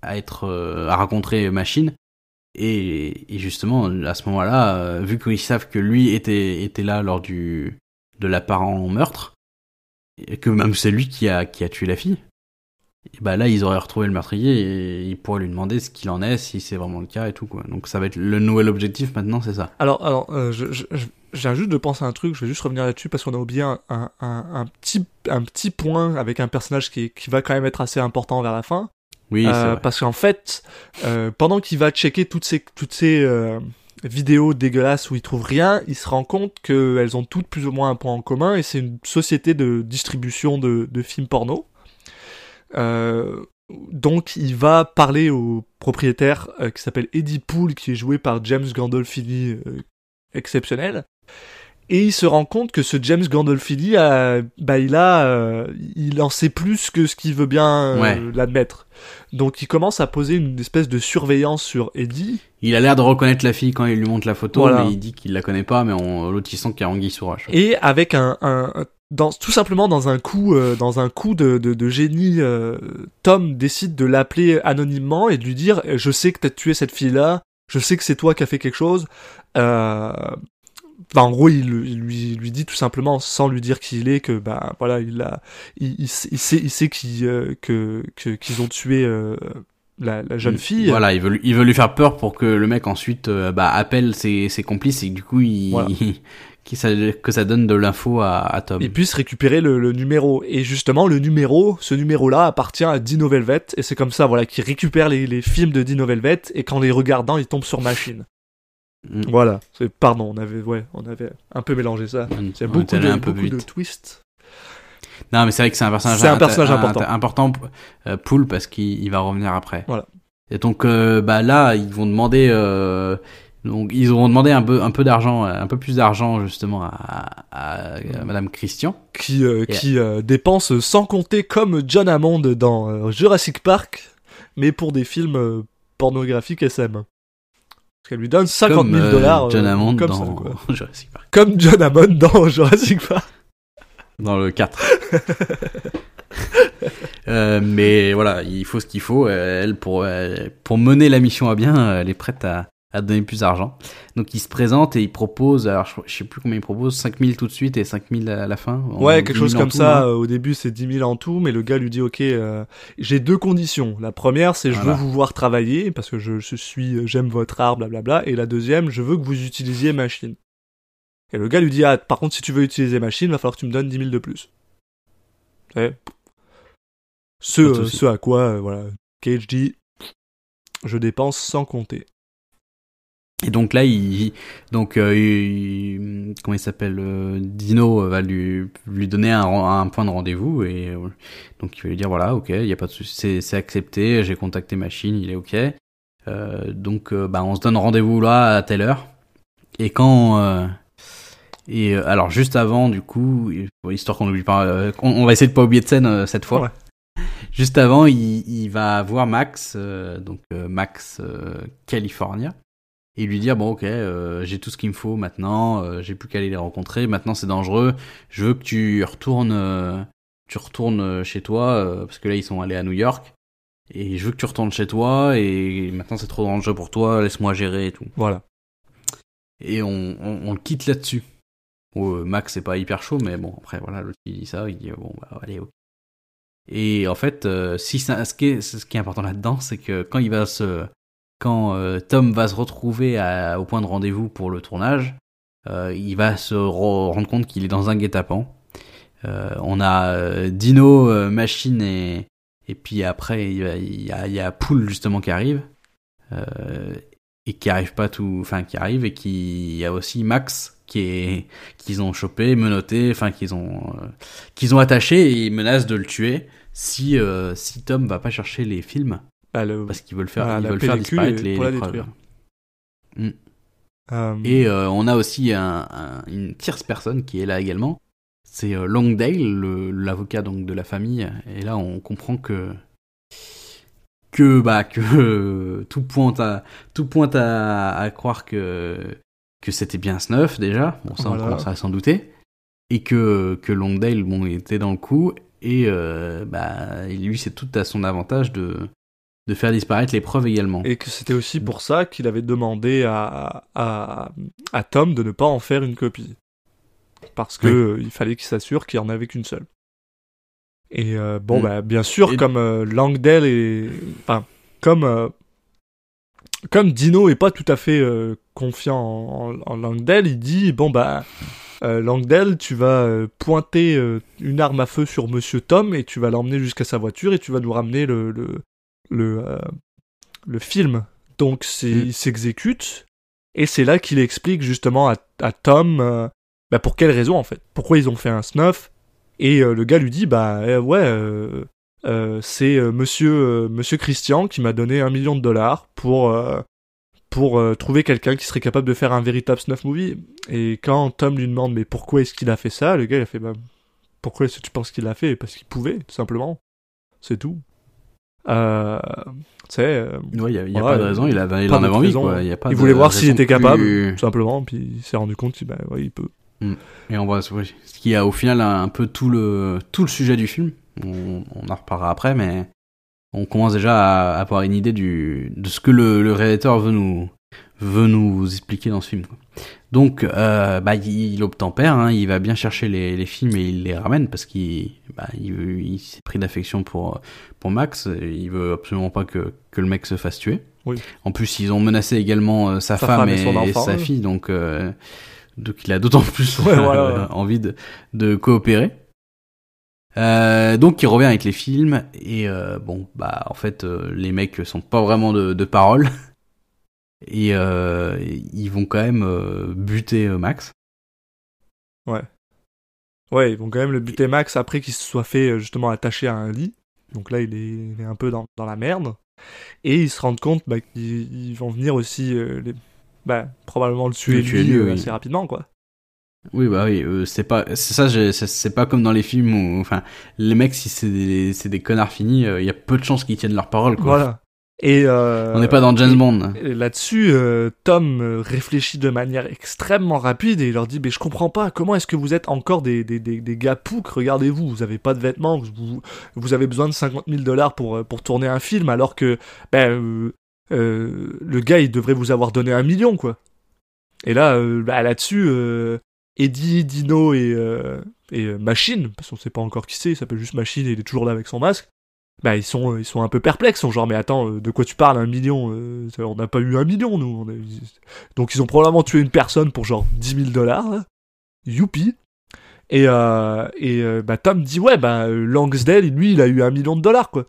à être à rencontrer Machine. Et, et justement, à ce moment-là, vu qu'ils savent que lui était, était là lors du de l'apparent meurtre, et que même c'est lui qui a, qui a tué la fille, et bah là ils auraient retrouvé le meurtrier et ils pourraient lui demander ce qu'il en est, si c'est vraiment le cas et tout quoi. Donc ça va être le nouvel objectif maintenant, c'est ça. Alors, alors euh, je, je, je- je viens juste de penser à un truc, je vais juste revenir là-dessus parce qu'on a oublié un, un, un, un petit, un petit point avec un personnage qui, qui va quand même être assez important vers la fin. Oui, c'est Euh, vrai. parce qu'en fait, euh, pendant qu'il va checker toutes ces, toutes ces euh, vidéos dégueulasses où il trouve rien, il se rend compte qu'elles ont toutes plus ou moins un point en commun et c'est une société de distribution de, films porno. Euh, donc il va parler au propriétaire euh, qui s'appelle Eddie Poole, qui est joué par James Gandolfini, euh, exceptionnel. Et il se rend compte que ce James Gandolfini, a, bah, il a, euh, il en sait plus que ce qu'il veut bien euh, Ouais. l'admettre. Donc il commence à poser une espèce de surveillance sur Eddie. Il a l'air de reconnaître la fille quand il lui montre la photo, Voilà. mais il dit qu'il la connaît pas, mais l'autre il sent qu'il y a anguille roche. Et avec un, un, un dans, tout simplement dans un coup, euh, dans un coup de, de, de génie, euh, Tom décide de l'appeler anonymement et de lui dire Je sais que t'as tué cette fille-là, je sais que c'est toi qui as fait quelque chose. Euh... Enfin, en gros, il, il lui, lui dit tout simplement, sans lui dire qui il est, que bah voilà, il a, il, il, sait, il sait, il sait qu'il, euh, que, que, qu'ils ont tué euh, la, la jeune fille. Voilà, il veut, lui- il veut lui faire peur pour que le mec ensuite euh, bah, appelle ses, ses complices et que du coup, il, Voilà. [laughs] qu'il ça- que ça donne de l'info à, à Tom. et puisse récupérer le, le numéro. Et justement, le numéro, ce numéro-là appartient à Dino Velvet, et c'est comme ça, voilà, qu'il récupère les, les films de Dino Velvet, et qu'en les regardant, il tombe sur Machine. Mm. Voilà. C'est, pardon, on avait, ouais, on avait un peu mélangé ça. On- Il y a beaucoup, de, un peu beaucoup de twists. Non, mais c'est vrai que c'est un personnage, C'est un personnage important. important euh, Pool parce qu'il il va revenir après. Voilà. Et donc euh, bah là, ils vont demander euh, donc ils auront demandé un peu un peu d'argent, un peu plus d'argent justement à, à, à Madame Christian. Qui, euh, qui euh, dépense sans compter comme John Hammond dans euh, Jurassic Park, mais pour des films euh, pornographiques SM. Parce qu'elle lui donne 50 comme 000 euh, dollars. John euh, Hammond comme dans ça, quoi. [laughs] Jurassic Park. Comme John Hammond dans [laughs] Jurassic Park. Dans le 4. [laughs] Euh, mais voilà, il faut ce qu'il faut. Euh, Elle, pour, pour mener la mission à bien, elle est prête à, à donner plus d'argent. Donc il se présente et il propose, alors je, je sais plus combien il propose, 5000 tout de suite et 5000 à la fin. Ouais, 10 quelque chose 000 en comme tout, ça. hein. euh, Au début, c'est 10 000 en tout, mais le gars lui dit, ok, euh, j'ai deux conditions. La première, c'est je Voilà. veux vous voir travailler parce que je, je suis, j'aime votre art, blablabla. Et la deuxième, je veux que vous utilisiez machine. Et le gars lui dit, ah, par contre, si tu veux utiliser machine, va falloir que tu me donnes 10 000 de plus. Ouais. Ce, euh, ce à quoi, euh, voilà, Cage dit, je dépense sans compter. Et donc là, il, donc euh, il- comment il s'appelle euh, Dino euh, va lui lui donner un, un point de rendez-vous et euh, donc il va lui dire voilà, ok, il y a pas de souci, c'est c'est accepté, j'ai contacté machine, il est ok. Euh, donc euh, bah on se donne rendez-vous là à telle heure. Et quand euh, et euh, alors juste avant du coup, histoire qu'on n'oublie pas, euh, on, on va essayer de pas oublier de scène euh, cette fois. Ouais. Juste avant, il, il va voir Max, euh, donc euh, Max euh, California et lui dire bon ok euh, j'ai tout ce qu'il me faut maintenant euh, j'ai plus qu'à aller les rencontrer maintenant c'est dangereux je veux que tu retournes euh, tu retournes chez toi parce que là ils sont allés à New York et je veux que tu retournes chez toi et maintenant c'est trop dangereux pour toi laisse-moi gérer et tout. Voilà. et on, on, on le quitte là-dessus. Bon, Max c'est pas hyper chaud mais bon après voilà l'autre il dit ça il dit bon bah allez ok. Et en fait si ça, ce qui est ce qui est important là-dedans c'est que quand il va se quand euh, Tom va se retrouver au point de rendez-vous pour le tournage, euh, il va se re- rendre compte qu'il est dans un guet-apens. Euh, on a Dino, Machine et, et puis après il y a, il justement qui arrive et qui arrive pas tout, enfin qui arrive et qui a aussi Max qui est qu'ils ont chopé, menotté, enfin qu'ils ont qu'ils ont attaché et ils menacent de le tuer si euh, si Tom va pas chercher les films Bah, le- parce qu'ils veulent faire, Voilà, ils veulent faire disparaître les, pour la les preuves. détruire. Mm. euh, Et euh, on a aussi un, un- une tierce personne qui est là également. C'est euh, Longdale, le- l'avocat donc de la famille. Et là, on comprend que que bah que euh, [laughs] tout pointe à tout pointe à, à croire que que c'était bien Snuff déjà. Bon, ça Voilà. on commence à s'en douter. Et que que Longdale bon était dans le coup et bah lui c'est tout à son avantage de de faire disparaître les preuves également. Et que c'était aussi pour ça qu'il avait demandé à, à, à Tom de ne pas en faire une copie. Parce que euh, il fallait qu'il s'assure qu'il n'y en avait qu'une seule. Et euh, bon, Mm. bah, bien sûr, Et- comme euh, Langdale est. Enfin, comme. comme Dino est pas tout à fait confiant en, en- en Langdale, il dit bon bah Langdale, tu vas pointer une arme à feu sur Monsieur Tom et tu vas l'emmener jusqu'à sa voiture et tu vas nous ramener le le le, euh, le film. Donc c'est Mm. il s'exécute et c'est là qu'il explique justement à, à Tom euh, bah, pour quelle raison en fait, pourquoi ils ont fait un snuff et euh, le gars lui dit bah euh, ouais c'est monsieur monsieur Christian qui m'a donné un million de dollars pour pour trouver quelqu'un qui serait capable de faire un véritable snuff movie. Et quand Tom lui demande mais pourquoi est-ce qu'il a fait ça, le gars il a fait bah pourquoi est-ce que tu penses qu'il l'a fait? Parce qu'il pouvait, tout simplement. C'est tout. Euh, tu sais, euh, Ouais, il a, il y a Ouais, pas de raison, il, avait, il en avait envie quoi. Il, y a pas il de voulait voir s'il était plus- capable, tout simplement, puis il s'est rendu compte qu'il bah, ouais, il peut. Et on voit ce qui a au final un, peu tout le, tout le sujet du film. On, on en reparlera après, mais on commence déjà à avoir une idée du, de ce que le, le réalisateur veut nous, veut nous expliquer dans ce film. quoi. Donc, euh, bah, il, il obtempère, hein, il va bien chercher les, les films et il les ramène parce qu'il bah, il, il s'est pris d'affection pour, pour Max. Il veut absolument pas que, que le mec se fasse tuer. Oui. En plus, ils ont menacé également euh, sa, Sa femme, femme et sa fille, donc, euh, donc il a d'autant plus Ouais, voilà. [laughs] envie de, de coopérer. Euh, donc il revient avec les films et euh, bon bah en fait euh, les mecs sont pas vraiment de, de parole et euh, ils vont quand même euh, buter euh, Max. Ouais, ils vont quand même le buter Max après qu'il se soit fait justement attacher à un lit. Donc là, il est, il est un peu dans, dans la merde. Et ils se rendent compte bah, qu'ils ils vont venir aussi, euh, les, bah, probablement le tuer, Le tuer lui, lui, oui. assez rapidement, quoi. Oui bah oui euh, c'est pas c'est ça c'est pas comme dans les films où enfin les mecs si c'est des c'est des connards finis il y a peu de chances qu'ils tiennent leur parole quoi. Voilà. Et euh, On n'est pas dans James Bond. Là-dessus, euh, Tom euh, réfléchit de manière extrêmement rapide et il leur dit Mais je comprends pas, comment est-ce que vous êtes encore des, des, des, des gars poucs Regardez-vous, vous avez pas de vêtements, vous, vous avez besoin de 50 000 dollars pour, euh, pour tourner un film alors que ben, euh, euh, le gars il devrait vous avoir donné un million quoi. Et là, bah, là-dessus, euh, Eddie, Dino et, euh, et Machine, parce qu'on sait pas encore qui c'est, il s'appelle juste Machine et il est toujours là avec son masque bah ils sont euh, ils sont un peu perplexes, ils sont genre mais attends euh, de quoi tu parles un million euh, on n'a pas eu un million nous on a- donc ils ont probablement tué une personne pour genre 10 000 dollars là. youpi et euh, et bah Tom dit ouais bah Langsdale lui il a eu un million de dollars quoi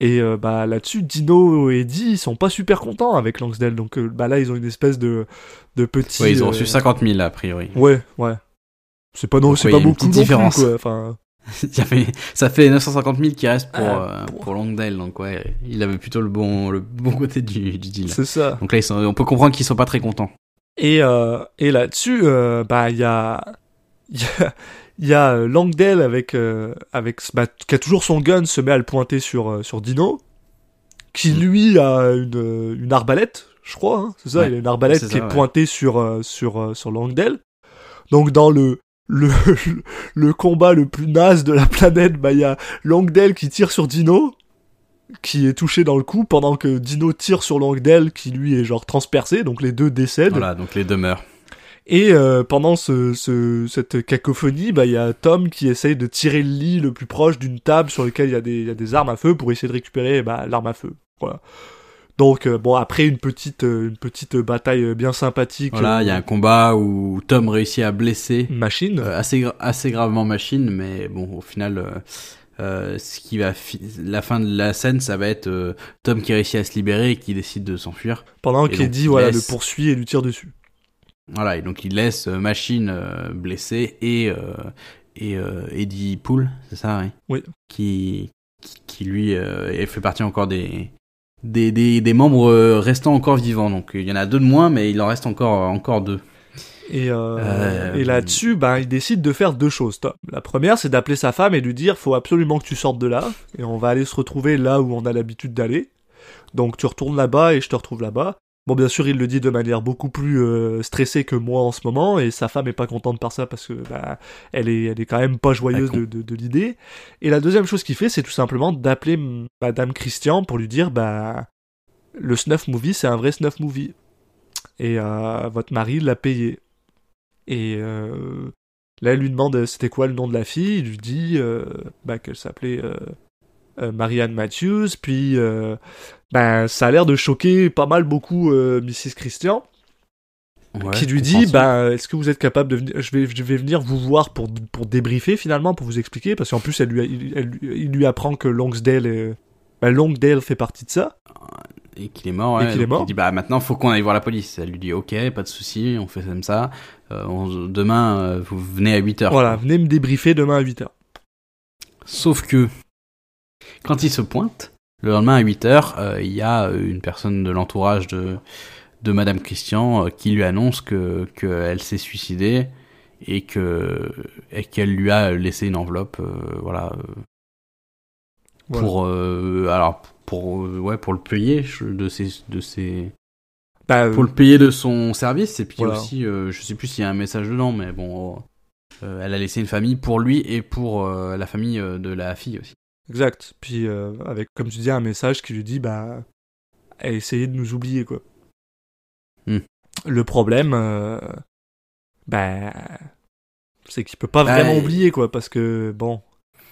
et euh, bah là-dessus Dino et Eddie ils sont pas super contents avec Langsdale donc euh, bah là ils ont une espèce de de petit Ouais, ils ont euh, reçu 50 000 a priori. ouais ouais c'est pas non c'est pas une beaucoup non petite plus différence. quoi enfin [laughs] ça fait ça fait 950 000 qui restent pour Ah, euh, pour- Longdale donc ouais il avait plutôt le bon le bon côté du, du deal. c'est ça Donc là ils sont, on peut comprendre qu'ils sont pas très contents. Et, euh, et là-dessus, euh, bah, il y a, y a, y a Langdale avec, avec, bah, qui a toujours son gun, se met à le pointer sur, sur Dino, qui Mm. lui a une, une arbalète, je crois, hein, c'est ça, Ouais. il a une arbalète qui est ouais. pointée sur, sur, sur Langdale. Donc dans le, le, [laughs] le combat le plus naze de la planète, bah, il y a Langdale qui tire sur Dino, qui est touché dans le cou, pendant que Dino tire sur Langdale, qui lui est genre transpercé, donc les deux décèdent. Voilà donc les deux meurent. Et euh, pendant ce, ce- cette cacophonie, bah, il y a Tom qui essaye de tirer le lit le plus proche d'une table sur laquelle il y, a des- il y a des armes à feu pour essayer de récupérer bah, l'arme à feu. Voilà. Donc, euh, bon, après une petite, euh, une petite bataille bien sympathique. Voilà il y a un combat où Tom réussit à blesser Machine. euh, assez gra- assez gravement Machine mais bon au final euh, ce qui va fi- la fin de la scène ça va être euh, Tom qui réussit à se libérer et qui décide de s'enfuir. pendant qu'Eddie il voilà, laisse- le poursuit et lui tire dessus. Voilà et donc il laisse euh, Machine euh, blessé et et Eddie Poole c'est ça oui. Oui. Qui qui, qui, lui fait partie encore des des, des, des membres euh, restant encore vivants donc il y en a deux de moins mais il en reste encore encore deux. Et, euh, Euh, et là-dessus, bah, il décide de faire deux choses, Tom. La première, c'est d'appeler sa femme et lui dire faut absolument que tu sortes de là, et on va aller se retrouver là où on a l'habitude d'aller. Donc tu retournes là-bas et je te retrouve là-bas. Bon, bien sûr, il le dit de manière beaucoup plus euh, stressée que moi en ce moment, et sa femme est pas contente par ça parce que bah, elle est, elle est quand même pas joyeuse de, de, de l'idée. Et la deuxième chose qu'il fait, c'est tout simplement d'appeler Madame Christian pour lui dire bah le snuff movie, c'est un vrai snuff movie, et euh, votre mari l'a payé. Et euh, là, elle lui demande c'était quoi le nom de la fille? Il lui dit bah, qu'elle s'appelait Marianne Matthews. Puis, euh, ben, ça a l'air de choquer pas mal beaucoup euh, Mrs. Christian, Ouais, qui lui dit bah, est-ce que vous êtes capable de venir je vais, je vais venir vous voir pour, pour débriefer finalement, pour vous expliquer. Parce qu'en plus, elle lui, il, elle lui- il lui apprend que Longsdale, est- bah, Longdale fait partie de ça. et qu'il est mort. Et ouais, qu'il est mort. Il dit bah maintenant faut qu'on aille voir la police. Elle lui dit ok, pas de souci, on fait comme ça. Euh, on- demain euh, vous venez à 8 heures. Voilà, venez me débriefer demain à 8h. Sauf que quand il se pointe, le lendemain à 8 heures, euh, il y a euh, une personne de l'entourage de de Madame Christian euh, qui lui annonce que qu'elle s'est suicidée et que et qu'elle lui a laissé une enveloppe, euh, voilà, Voilà. pour euh, alors pour euh, ouais pour le payer de ses de ses Bah, pour le payer de son service et puis Voilà. aussi je sais plus s'il y a un message dedans mais bon elle a laissé une famille pour lui et pour la famille de la fille aussi Exact. Puis euh, avec, comme tu dis, un message qui lui dit, bah, essayez de nous oublier, quoi. Hmm. Le problème, euh, bah, c'est qu'il peut pas Bah, vraiment oublier, quoi, parce que, bon,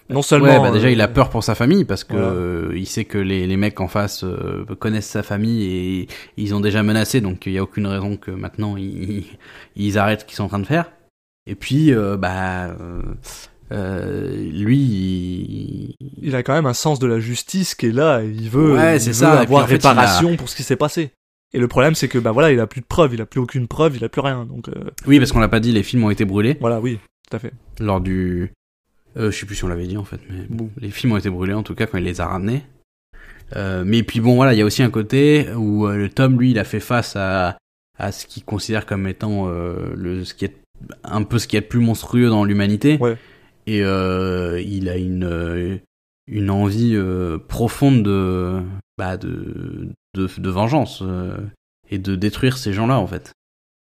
non seulement... ouais bah, déjà euh, il a peur pour sa famille parce que Voilà. euh, il sait que les, les mecs en face euh, connaissent sa famille et ils ont déjà menacé donc il y a aucune raison que maintenant ils, ils arrêtent ce qu'ils sont en train de faire et puis euh, bah euh, lui il, Il a quand même un sens de la justice qui est là, et il veut, Ouais, il c'est veut ça, et puis, avoir fait, a- réparation pour ce qui s'est passé. Et le problème, c'est que, bah voilà, il a plus de preuves, il a plus aucune preuve, il a plus rien, donc, euh, oui parce qu'on l'a pas dit les films ont été brûlés voilà, oui, tout à fait. lors du. Euh, je sais plus si on l'avait dit en fait, mais bon, les films ont été brûlés en tout cas quand il les a ramenés. Euh, mais puis bon, voilà, il y a aussi un côté où le Tom, lui, il a fait face à, à ce qu'il considère comme étant le, ce qui est un peu ce qui est de plus monstrueux dans l'humanité. Ouais. Et euh, il a une, euh, une envie euh, profonde de, bah, de, de, vengeance et de détruire ces gens-là en fait.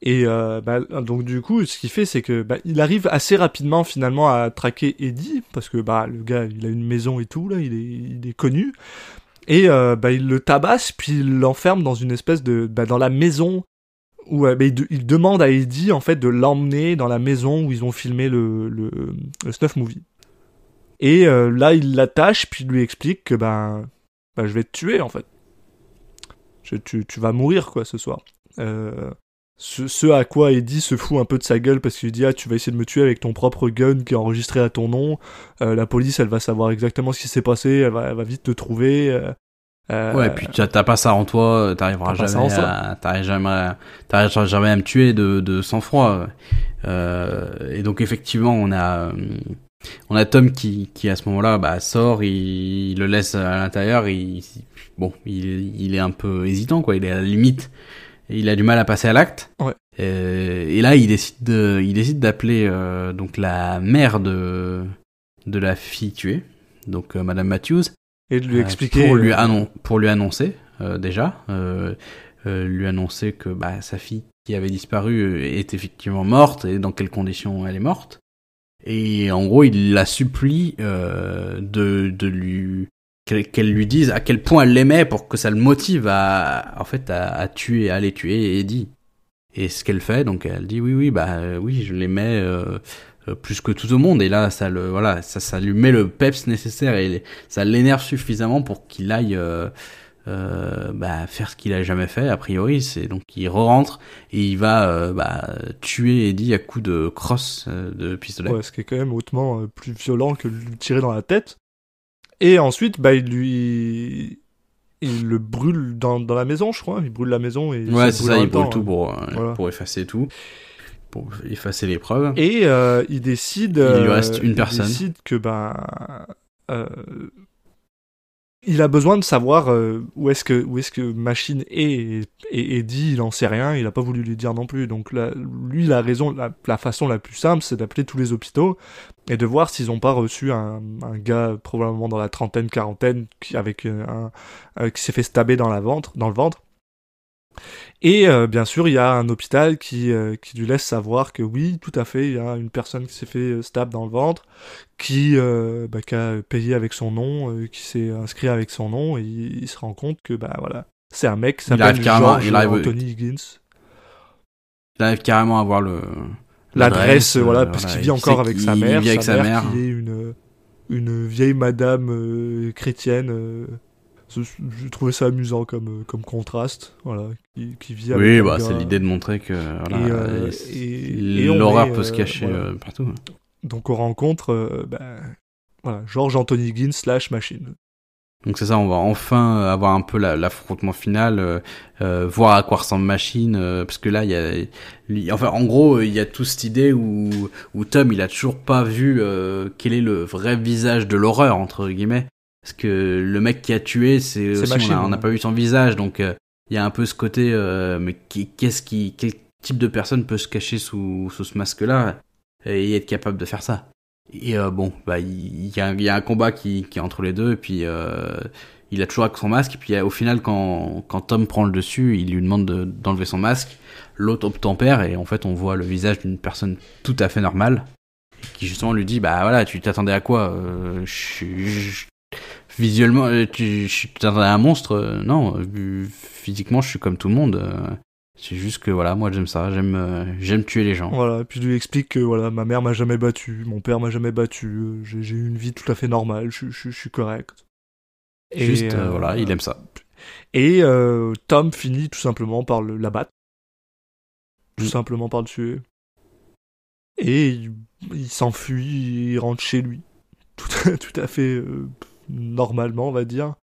Et bah, donc du coup, ce qu'il fait, c'est que bah, il arrive assez rapidement finalement à traquer Eddie parce que bah le gars, il a une maison et tout là, il est, il est connu. Et bah, il le tabasse puis il l'enferme dans une espèce de bah, dans la maison où euh, il, de- il demande à Eddie en fait de l'emmener dans la maison où ils ont filmé le le, le snuff movie. Et euh, là, il l'attache puis il lui explique que ben bah, je vais te tuer en fait. Tu, tu vas mourir quoi ce soir. Euh, ce, à quoi Eddie se fout un peu de sa gueule parce qu'il dit ah tu vas essayer de me tuer avec ton propre gun qui est enregistré à ton nom Euh, la police elle va savoir exactement ce qui s'est passé elle va vite te trouver euh, Ouais, puis t'as pas ça en toi, t'arriveras jamais, à, jamais, à- t'arriveras jamais à me tuer de, de sang-froid. Euh, et donc effectivement, on a, euh, on a Tom qui, qui à ce moment-là, bah, sort, il, il le laisse à l'intérieur, il, bon, il, il est un peu hésitant, quoi, il est à la limite, il a du mal à passer à l'acte. Ouais. Et là, il décide de, il décide d'appeler euh, donc la mère de, de la fille tuée, donc Madame Matthews. Et de lui Euh, expliquer pour lui, euh, annon- pour lui annoncer euh, déjà lui annoncer que bah, sa fille qui avait disparu est effectivement morte et dans quelles conditions elle est morte. Et en gros il la supplie de, de lui qu'elle lui dise à quel point elle l'aimait pour que ça le motive à en fait à, à tuer à aller tuer Eddie. Et ce qu'elle fait donc elle dit oui oui bah oui je l'aimais euh, plus que tout au monde. Et là ça le voilà ça ça lui met le peps nécessaire et ça l'énerve suffisamment pour qu'il aille euh, euh, bah, faire ce qu'il a jamais fait a priori. C'est donc il rentre et il va euh, bah, tuer Eddie à coups de crosse euh, de pistolet. Ouais, ce qui est quand même hautement euh, plus violent que lui tirer dans la tête. Et ensuite bah il lui il le brûle dans, dans la maison je crois. Il brûle la maison et ouais c'est brûle ça il brûle temps, tout hein. pour euh, Voilà. pour effacer tout pour effacer les preuves Et euh, il décide. Il lui euh, reste une personne. Il décide que ben. euh, il a besoin de savoir euh, où est-ce que où est-ce que Machine est et, Eddie il en sait rien il a pas voulu lui dire non plus donc lui la raison la, la façon la plus simple c'est d'appeler tous les hôpitaux et de voir s'ils ont pas reçu un, un gars probablement dans la trentaine quarantaine qui avec un, un- qui s'est fait stabber dans la ventre dans le ventre et euh, bien sûr, il y a un hôpital qui, euh, qui lui laisse savoir que oui, tout à fait, il y a une personne qui s'est fait euh, stab dans le ventre, qui, euh, bah, qui a payé avec son nom, qui s'est inscrit avec son nom, et il, il se rend compte que bah voilà, c'est un mec qui s'appelle George il arrive- Anthony Higgins. il arrive carrément à voir le L'adresse, voilà, parce voilà, qu'il il vit encore avec sa mère, vit avec sa, sa mère, mère. qui est une, une vieille madame chrétienne. Euh, J'ai trouvé ça amusant comme, euh, comme contraste, voilà, qui, qui vit avec oui bah c'est l'idée de montrer que euh, on l'horreur peut se euh, cacher voilà. euh, partout Donc on rencontre euh, ben, voilà, George Anthony Higgins slash machine. Donc c'est ça, on va enfin euh, avoir un peu la- l'affrontement final, euh, euh, voir à quoi ressemble Machine, euh, parce que là il y a, enfin en gros euh, il y a toute cette idée où, où Tom il a toujours pas vu euh, quel est le vrai visage de l'horreur entre guillemets, parce que le mec qui a tué c'est aussi on n'a pas vu son visage, donc euh, il y a un peu ce côté, euh, mais qu'est-ce qui, quel type de personne peut se cacher sous, sous ce masque-là et être capable de faire ça? Et euh, bon, bah il y, y a un combat qui, qui est entre les deux, et puis euh, il a toujours avec son masque, et puis au final, quand, quand Tom prend le dessus, il lui demande de- d'enlever son masque, l'autre obtempère, et en fait, on voit le visage d'une personne tout à fait normale, qui justement lui dit, bah voilà, tu t'attendais à quoi Euh, je je- Visuellement, euh, tu je- à un monstre Euh, Non, physiquement, je suis comme tout le monde. euh, C'est juste que voilà, moi j'aime ça, j'aime euh, j'aime tuer les gens. Voilà, et puis je lui explique que voilà, ma mère m'a jamais battu, mon père m'a jamais battu, euh, j'ai eu une vie tout à fait normale, je, je- je suis correct. Et, Juste, euh, voilà, il aime ça. Et Tom finit tout simplement par le l'abattre. Tout Mm. simplement par le tuer. Et il, il s'enfuit, il rentre chez lui. Tout, à- [laughs] tout à fait normalement, on va dire.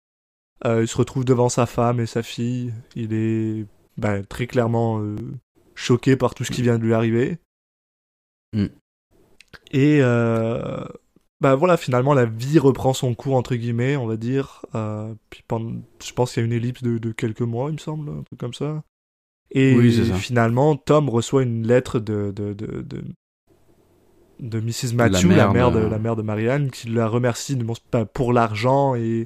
Euh, il se retrouve devant sa femme et sa fille. Il est ben, très clairement euh, choqué par tout ce qui vient de lui arriver. Mm. Et euh, bah voilà, finalement la vie reprend son cours entre guillemets, on va dire. Euh, puis pendant, je pense qu'il y a une ellipse de, de quelques mois, il me semble, un truc comme ça. Et Oui, finalement, Tom reçoit une lettre de de de, de, Mrs. Matthew, la mère mère, de- la mère de Marianne, qui la remercie pour l'argent et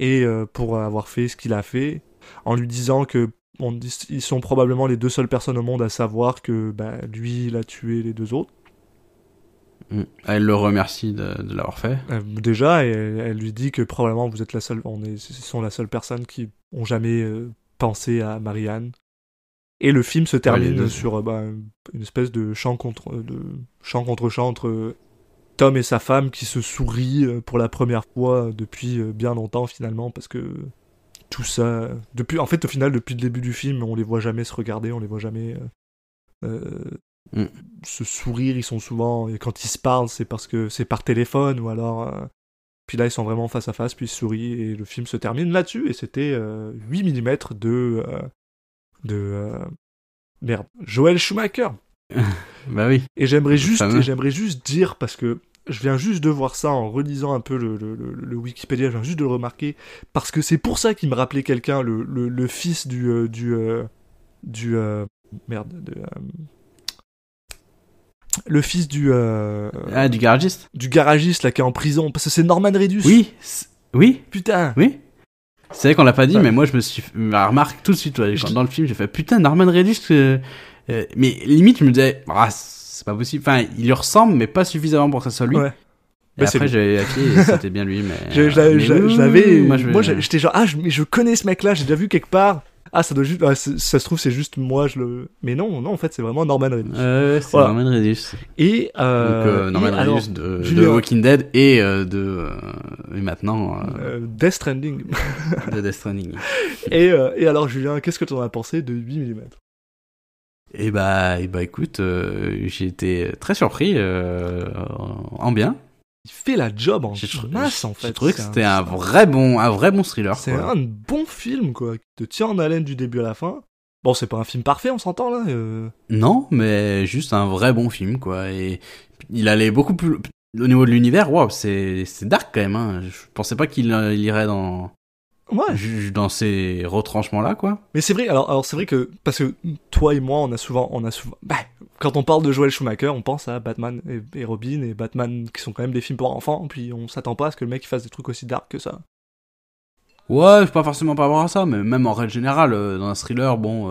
et euh, pour avoir fait ce qu'il a fait, en lui disant que on ils sont probablement les deux seules personnes au monde à savoir que bah, lui il a tué les deux autres. Mm. Elle le remercie de, de l'avoir fait. Euh, déjà, elle, elle lui dit que probablement vous êtes la seule, on est, sont la seule personne qui ont jamais euh, pensé à Marianne. Et le film se termine sur euh, bah, une espèce de chant contre de chant contre chant entre euh, Tom et sa femme qui se sourient euh, pour la première fois depuis euh, bien longtemps finalement parce que tout ça depuis en fait au final depuis le début du film on les voit jamais se regarder on les voit jamais euh, euh, Mm. se sourire. Ils sont souvent et quand ils se parlent c'est parce que c'est par téléphone ou alors euh, puis là ils sont vraiment face à face puis ils sourient et le film se termine là-dessus. Et c'était euh, 8 mm de euh, de euh, merde Joel Schumacher [laughs] Bah oui. et j'aimerais juste, j'aimerais juste dire, parce que je viens juste de voir ça en relisant un peu le, le, le, le Wikipédia, je viens juste de le remarquer, parce que c'est pour ça qu'il me rappelait quelqu'un, le, fils du... euh, du, euh, du euh, merde, de... le fils du... Ah, du garagiste du garagiste, là, qui est en prison, parce que c'est Norman Reedus. Oui. Oui. Putain Oui. C'est vrai qu'on l'a pas dit, Ouais. mais moi je me suis bah, remarque tout de suite ouais, quand- dans le film, j'ai fait putain Norman Reedus. euh, euh, mais limite je me disais ah c'est pas possible. Enfin il lui ressemble, mais pas suffisamment pour que ça soit lui. Ouais. Et Bah, après j'avais vérifié et [laughs] c'était bien lui, mais. Je, je l'avais- je- je l'avais. Moi, j'étais genre, ah, je, mais je connais ce mec-là, j'ai déjà vu quelque part. Ah, ça doit juste. ah, ça se trouve, c'est juste moi, je le. Mais non, non, en fait, c'est vraiment Norman Reedus. Euh, c'est Voilà. Norman Reedus. Et. Donc Euh, euh, Norman et Reedus de, de Julien- Walking Dead et euh, de euh, et maintenant euh, euh, Death Stranding. [laughs] de Death Stranding. [laughs] et, euh, et alors, Julien, qu'est-ce que tu en as pensé de 8 mm Et bah, et bah écoute, euh, j'ai été très surpris euh, en bien. Il fait la job en J'ai masse, en j'ai fait. trouvé que c'était un vrai bon, un vrai bon thriller. C'est un bon film, quoi, qui te tient en haleine du début à la fin. Bon, c'est pas un film parfait, on s'entend là. euh. Non, mais juste un vrai bon film, quoi. Et il allait beaucoup plus. Au niveau de l'univers, waouh, c'est c'est dark quand même. Hein. Je pensais pas qu'il euh, irait dans Ouais. dans ces retranchements là, quoi. Mais c'est vrai, alors, alors c'est vrai que, parce que toi et moi, on a souvent, on a souvent, bah, quand on parle de Joel Schumacher, on pense à Batman et, et Robin et Batman qui sont quand même des films pour enfants, puis on s'attend pas à ce que le mec il fasse des trucs aussi dark que ça. Ouais, pas forcément par rapport à ça, mais même en règle générale, euh, dans un thriller, bon,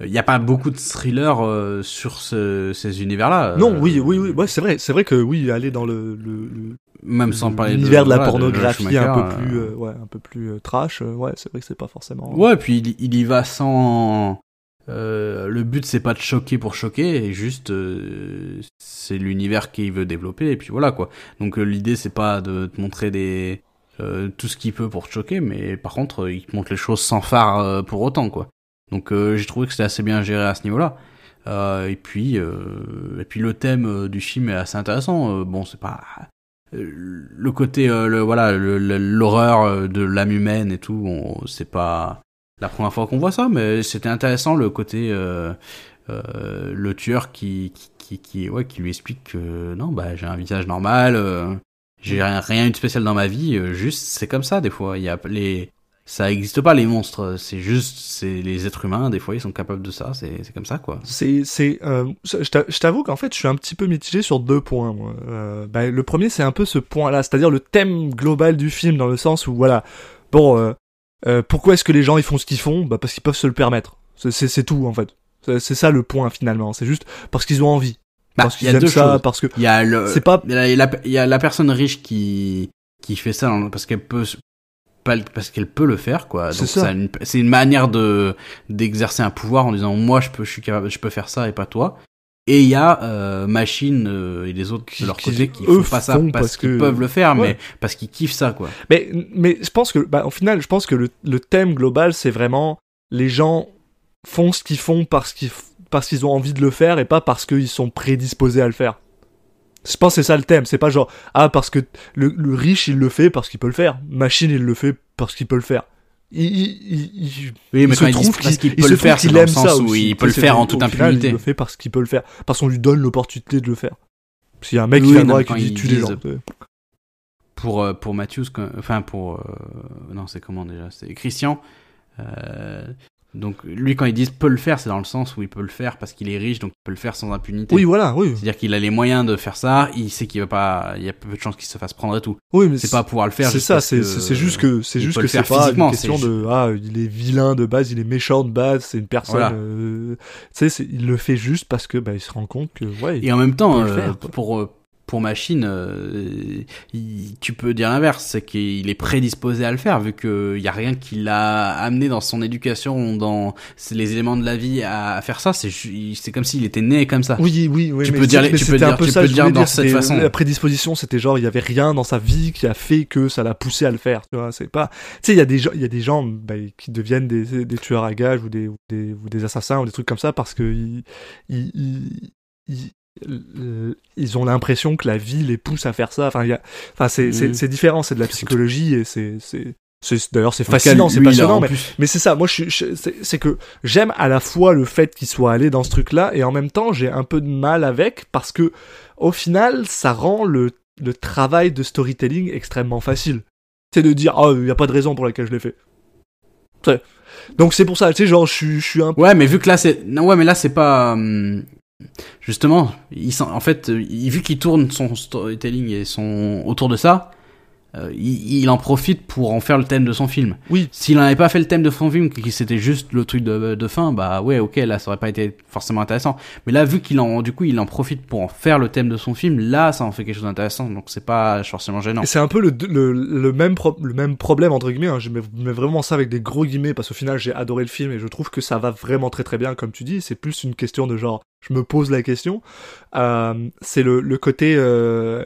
il n'y a pas beaucoup de thrillers euh, sur ce- ces univers-là. non, euh, oui, oui, oui, ouais, c'est vrai, c'est vrai que oui, aller dans le, le, le- Même sans parler de l'univers de, la voilà, pornographie Schumacher, un peu euh, plus, euh, ouais, un peu plus euh, trash, ouais, c'est vrai que c'est pas forcément. Ouais, puis il, il y va sans. euh, le but c'est pas de choquer pour choquer, et juste euh, c'est l'univers qu'il veut développer, et puis voilà quoi. Donc l'idée c'est pas de te montrer des euh, tout ce qu'il peut pour te choquer, mais par contre il te montre les choses sans phare pour autant quoi. Donc euh, j'ai trouvé que c'était assez bien géré à ce niveau-là. Euh, et puis euh, et puis le thème du film est assez intéressant. Bon c'est pas le côté euh, le voilà l'horreur euh, de l'âme humaine et tout c'est pas la première fois qu'on voit ça mais c'était intéressant le côté euh, euh, le tueur qui qui, qui qui ouais qui lui explique que non bah j'ai un visage normal euh, j'ai rien, rien eu de spécial dans ma vie euh, juste c'est comme ça des fois. Il y a les ça existe pas les monstres c'est juste c'est les êtres humains des fois ils sont capables de ça c'est c'est comme ça quoi C'est, c'est, euh, je t'a- je t'avoue qu'en fait, je suis un petit peu mitigé sur deux points. Moi. Euh, bah, le premier, c'est un peu ce point-là, c'est-à-dire le thème global du film, dans le sens où, voilà, bon, euh, euh, pourquoi est-ce que les gens ils font ce qu'ils font? Bah parce qu'ils peuvent se le permettre. C'est- tout en fait. C'est ça le point finalement. C'est juste parce qu'ils ont envie. Bah, parce il qu'ils y a aiment deux ça, choses. parce que Il y a le, c'est pas. il y a, la, il y a la personne riche qui, qui fait ça dans- parce qu'elle peut, parce qu'elle peut le faire, quoi. C'est ça. ça C'est une manière de, d'exercer un pouvoir en disant, moi, je peux, je suis capable, je peux faire ça et pas toi. Et il y a, euh, Machine euh, et les autres Qui- de leur côté qui font pas ça font parce, parce qu'ils que- peuvent le faire, Ouais. mais parce qu'ils kiffent ça, quoi. Mais mais je pense que bah au final je pense que le, le thème global c'est vraiment les gens font ce qu'ils font parce qu'ils parce qu'ils ont envie de le faire et pas parce qu'ils sont prédisposés à le faire. Je pense que c'est ça le thème. C'est pas genre ah parce que le, le riche il le fait parce qu'il peut le faire. Machine il le fait parce qu'il peut le faire. Il, il, il- Oui, mais il se trouve parce qu'il il peut le faire, c'est aime ça où il peut le faire en toute impunité. Il le fait parce qu'il peut le faire. Parce qu'on lui donne l'opportunité de le faire. S'il y a un mec qui vient et qui dit tue les gens. pour euh, pour Matthews enfin pour euh, non c'est comment déjà? C'est Christian euh, donc lui quand ils disent peut le faire c'est dans le sens où il peut le faire parce qu'il est riche donc il peut le faire sans impunité Oui voilà oui. c'est à dire qu'il a les moyens de faire ça il sait qu'il va pas il y a peu de chances qu'il se fasse prendre et tout Oui mais c'est pas pouvoir le faire C'est ça, c'est juste que c'est juste que c'est pas une question de ah il est vilain de base, il est méchant de base, c'est une personne. Voilà. euh, tu sais, il le fait juste parce que bah il se rend compte que ouais. Et en même temps, euh, pour euh, pour Machine, euh, il- tu peux dire l'inverse, c'est qu'il est prédisposé à le faire vu qu'il y a rien qui l'a amené dans son éducation, dans les éléments de la vie à, faire ça. C'est comme s'il était né comme ça. Oui, oui, oui. Tu mais peux dire mais tu peux c'était un dire- peu tu ça, peux dire dans cette façon. La prédisposition, c'était genre, il y avait rien dans sa vie qui a fait que ça l'a poussé à le faire. Tu vois, c'est pas. Tu sais, il y a des gens, il y a des gens bah, qui deviennent des, des tueurs à gages ou des, ou des, ou des assassins ou des trucs comme ça parce que ils, ils, ils, ils- ont l'impression que la vie les pousse à faire ça. Enfin, y a, enfin, c'est, c'est, c'est différent, c'est de la psychologie et c'est, c'est, c'est- d'ailleurs, c'est cas, fascinant, c'est passionnant, mais c'est ça, moi je, suis- je- c'est c'est que j'aime à la fois le fait qu'il soit allé dans ce truc-là et en même temps j'ai un peu de mal avec parce que au final ça rend le, le travail de storytelling extrêmement facile. C'est de dire oh il y a pas de raison pour laquelle je l'ai fait. C'est- Donc c'est pour ça, tu sais genre je suis je suis un Ouais, mais vu que là c'est non ouais, mais là c'est pas hum, justement, il en fait, vu qu'il tourne son storytelling et son autour de ça, euh, il, il en profite pour en faire le thème de son film. Oui. S'il n'avait pas fait le thème de son film, que c'était juste le truc de, de fin, bah ouais, ok, là ça aurait pas été forcément intéressant. Mais là, vu qu'il en, du coup, il en profite pour en faire le thème de son film, là, ça en fait quelque chose d'intéressant. Donc c'est pas forcément gênant. C'est un peu le, le, le même pro- le même problème entre guillemets. hein. Je mets, mets vraiment ça avec des gros guillemets parce qu'au final j'ai adoré le film et je trouve que ça va vraiment très très bien comme tu dis. C'est plus une question de genre je me pose la question. Euh, c'est le, le côté euh,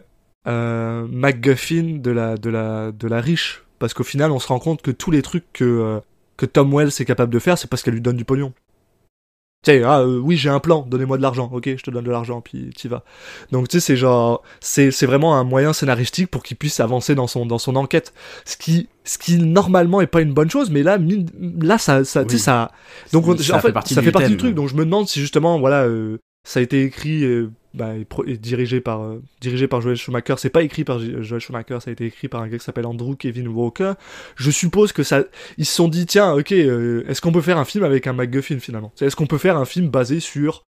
euh, MacGuffin de la de la de la riche parce qu'au final on se rend compte que tous les trucs que euh, que Tom Wells est capable de faire c'est parce qu'elle lui donne du pognon. Tu sais, ah, euh, oui, j'ai un plan, donnez-moi de l'argent, ok, je te donne de l'argent, puis t'y vas. Donc, tu sais, c'est genre, c'est, c'est vraiment un moyen scénaristique pour qu'il puisse avancer dans son, dans son enquête. Ce qui, ce qui, normalement, est pas une bonne chose, mais là, mine- là, ça, ça, tu sais, ça, donc, on- Ça en fait fait, partie ça du fait partie du truc, donc je me demande si justement, voilà, euh, ça a été écrit, bah, et dirigé par, euh, dirigé par Joel Schumacher. C'est pas écrit par Joel Schumacher, ça a été écrit par un gars qui s'appelle Andrew Kevin Walker. Je suppose que ça, ils se sont dit, tiens, ok, euh, est-ce qu'on peut faire un film avec un MacGuffin finalement? Est-ce qu'on peut faire un film basé sur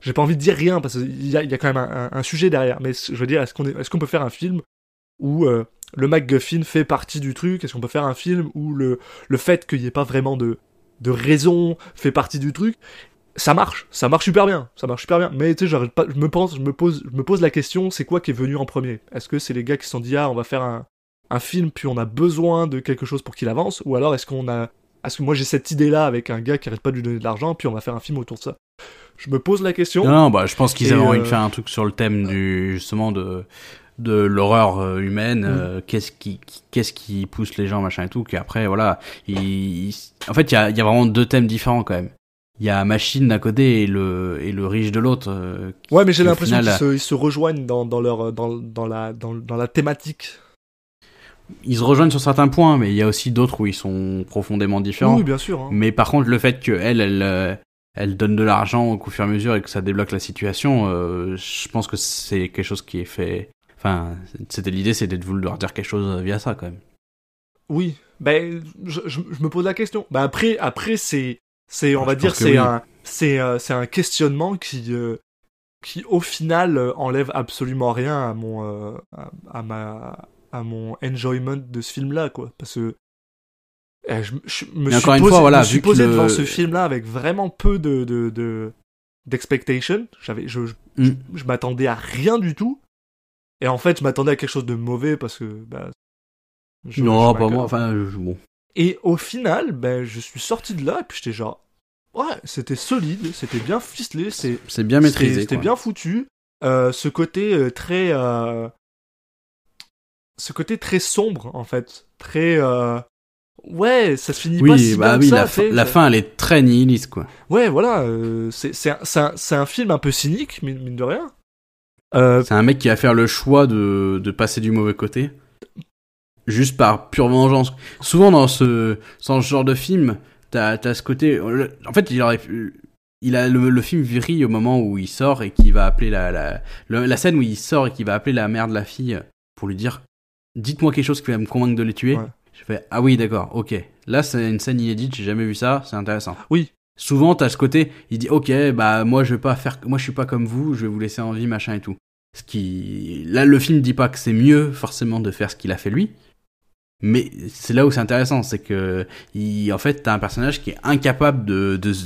j'ai pas envie de dire rien parce qu'il y y a quand même un, sujet derrière, mais je veux dire, est-ce qu'on est, qu'on peut faire un film où euh, le MacGuffin fait partie du truc? Est-ce qu'on peut faire un film où le, le fait qu'il n'y ait pas vraiment de, de raison fait partie du truc? Ça marche, ça marche super bien, ça marche super bien. Mais tu sais, pas, je me pense, je me pose, je me pose la question, c'est quoi qui est venu en premier? Est-ce que c'est les gars qui se sont dit ah on va faire un, un film puis on a besoin de quelque chose pour qu'il avance, ou alors est-ce qu'on a est-ce que moi j'ai cette idée là avec un gars qui arrête pas de lui donner de l'argent puis on va faire un film autour de ça? Je me pose la question. Non, non, bah, je pense qu'ils avaient envie euh, de faire un truc sur le thème du, justement, de, de l'horreur euh, humaine, Mm. euh, qu'est-ce qui, qui- qu'est-ce qui pousse les gens, machin et tout, qu'après, voilà, en fait, il y a, il y a vraiment deux thèmes différents, quand même. Il y a Machine d'un côté et le, et le riche de l'autre. euh, Ouais, mais j'ai l'impression final, qu'ils se, ils se rejoignent dans, dans leur dans, dans la dans, dans la thématique. Ils se rejoignent sur certains points, mais il y a aussi d'autres où ils sont profondément différents. Oui, bien sûr. hein. Mais par contre, le fait que elle, elle, euh, elle donne de l'argent au fur et à mesure et que ça débloque la situation, euh, je pense que c'est quelque chose qui est fait. Enfin, c'était l'idée, c'était de vouloir dire quelque chose via ça quand même. Oui. Ben, je, je, je me pose la question. Ben après, après c'est c'est on Ah, va je dire c'est oui. un c'est euh, c'est un questionnement qui euh, qui au final euh, enlève absolument rien à mon euh, à, à ma à mon enjoyment de ce film là quoi parce que eh, je, je me suis posé, fois, voilà, me suis posé le- devant ce film-là avec vraiment peu de de de- d'expectation. J'avais, je, je, Mm. je m'attendais à rien du tout. Et en fait, je m'attendais à quelque chose de mauvais parce que bah. je- non, je pas moi. Enfin, je- bon. Et au final, ben, je suis sorti de là et puis j'étais genre, ouais, c'était solide, c'était bien ficelé, c'était C'est bien maîtrisé. C'était bien foutu. Euh, ce côté euh, très, euh, ce côté très sombre en fait, très, ouais, ça se finit pas si bah bien oui, que ça, la, fin, la elle est très nihiliste, quoi. Ouais, voilà, c'est c'est un, c'est un, c'est c'est film un peu cynique, mine, mine de rien. C'est un mec qui va faire le choix de, de passer du mauvais côté. Juste par pure vengeance. Souvent dans ce, dans ce genre de film, t'as as ce côté. En fait, il aurait pu- Il a le, le film vrille au moment où il sort et qui va appeler la, la, la scène où il sort et qui va appeler la mère de la fille pour lui dire Dites-moi quelque chose qui va me convaincre de les tuer. Ouais. Je fais Ah oui, d'accord, ok. Là, c'est une scène inédite, j'ai jamais vu ça, c'est intéressant. Oui. Souvent, t'as ce côté, il dit Ok, bah moi je vais pas faire. Moi je suis pas comme vous, je vais vous laisser en vie, machin et tout. Ce qui. Là, le film dit pas que c'est mieux forcément de faire ce qu'il a fait lui. Mais c'est là où c'est intéressant, c'est que il, en fait t'as un personnage qui est incapable de, de, de-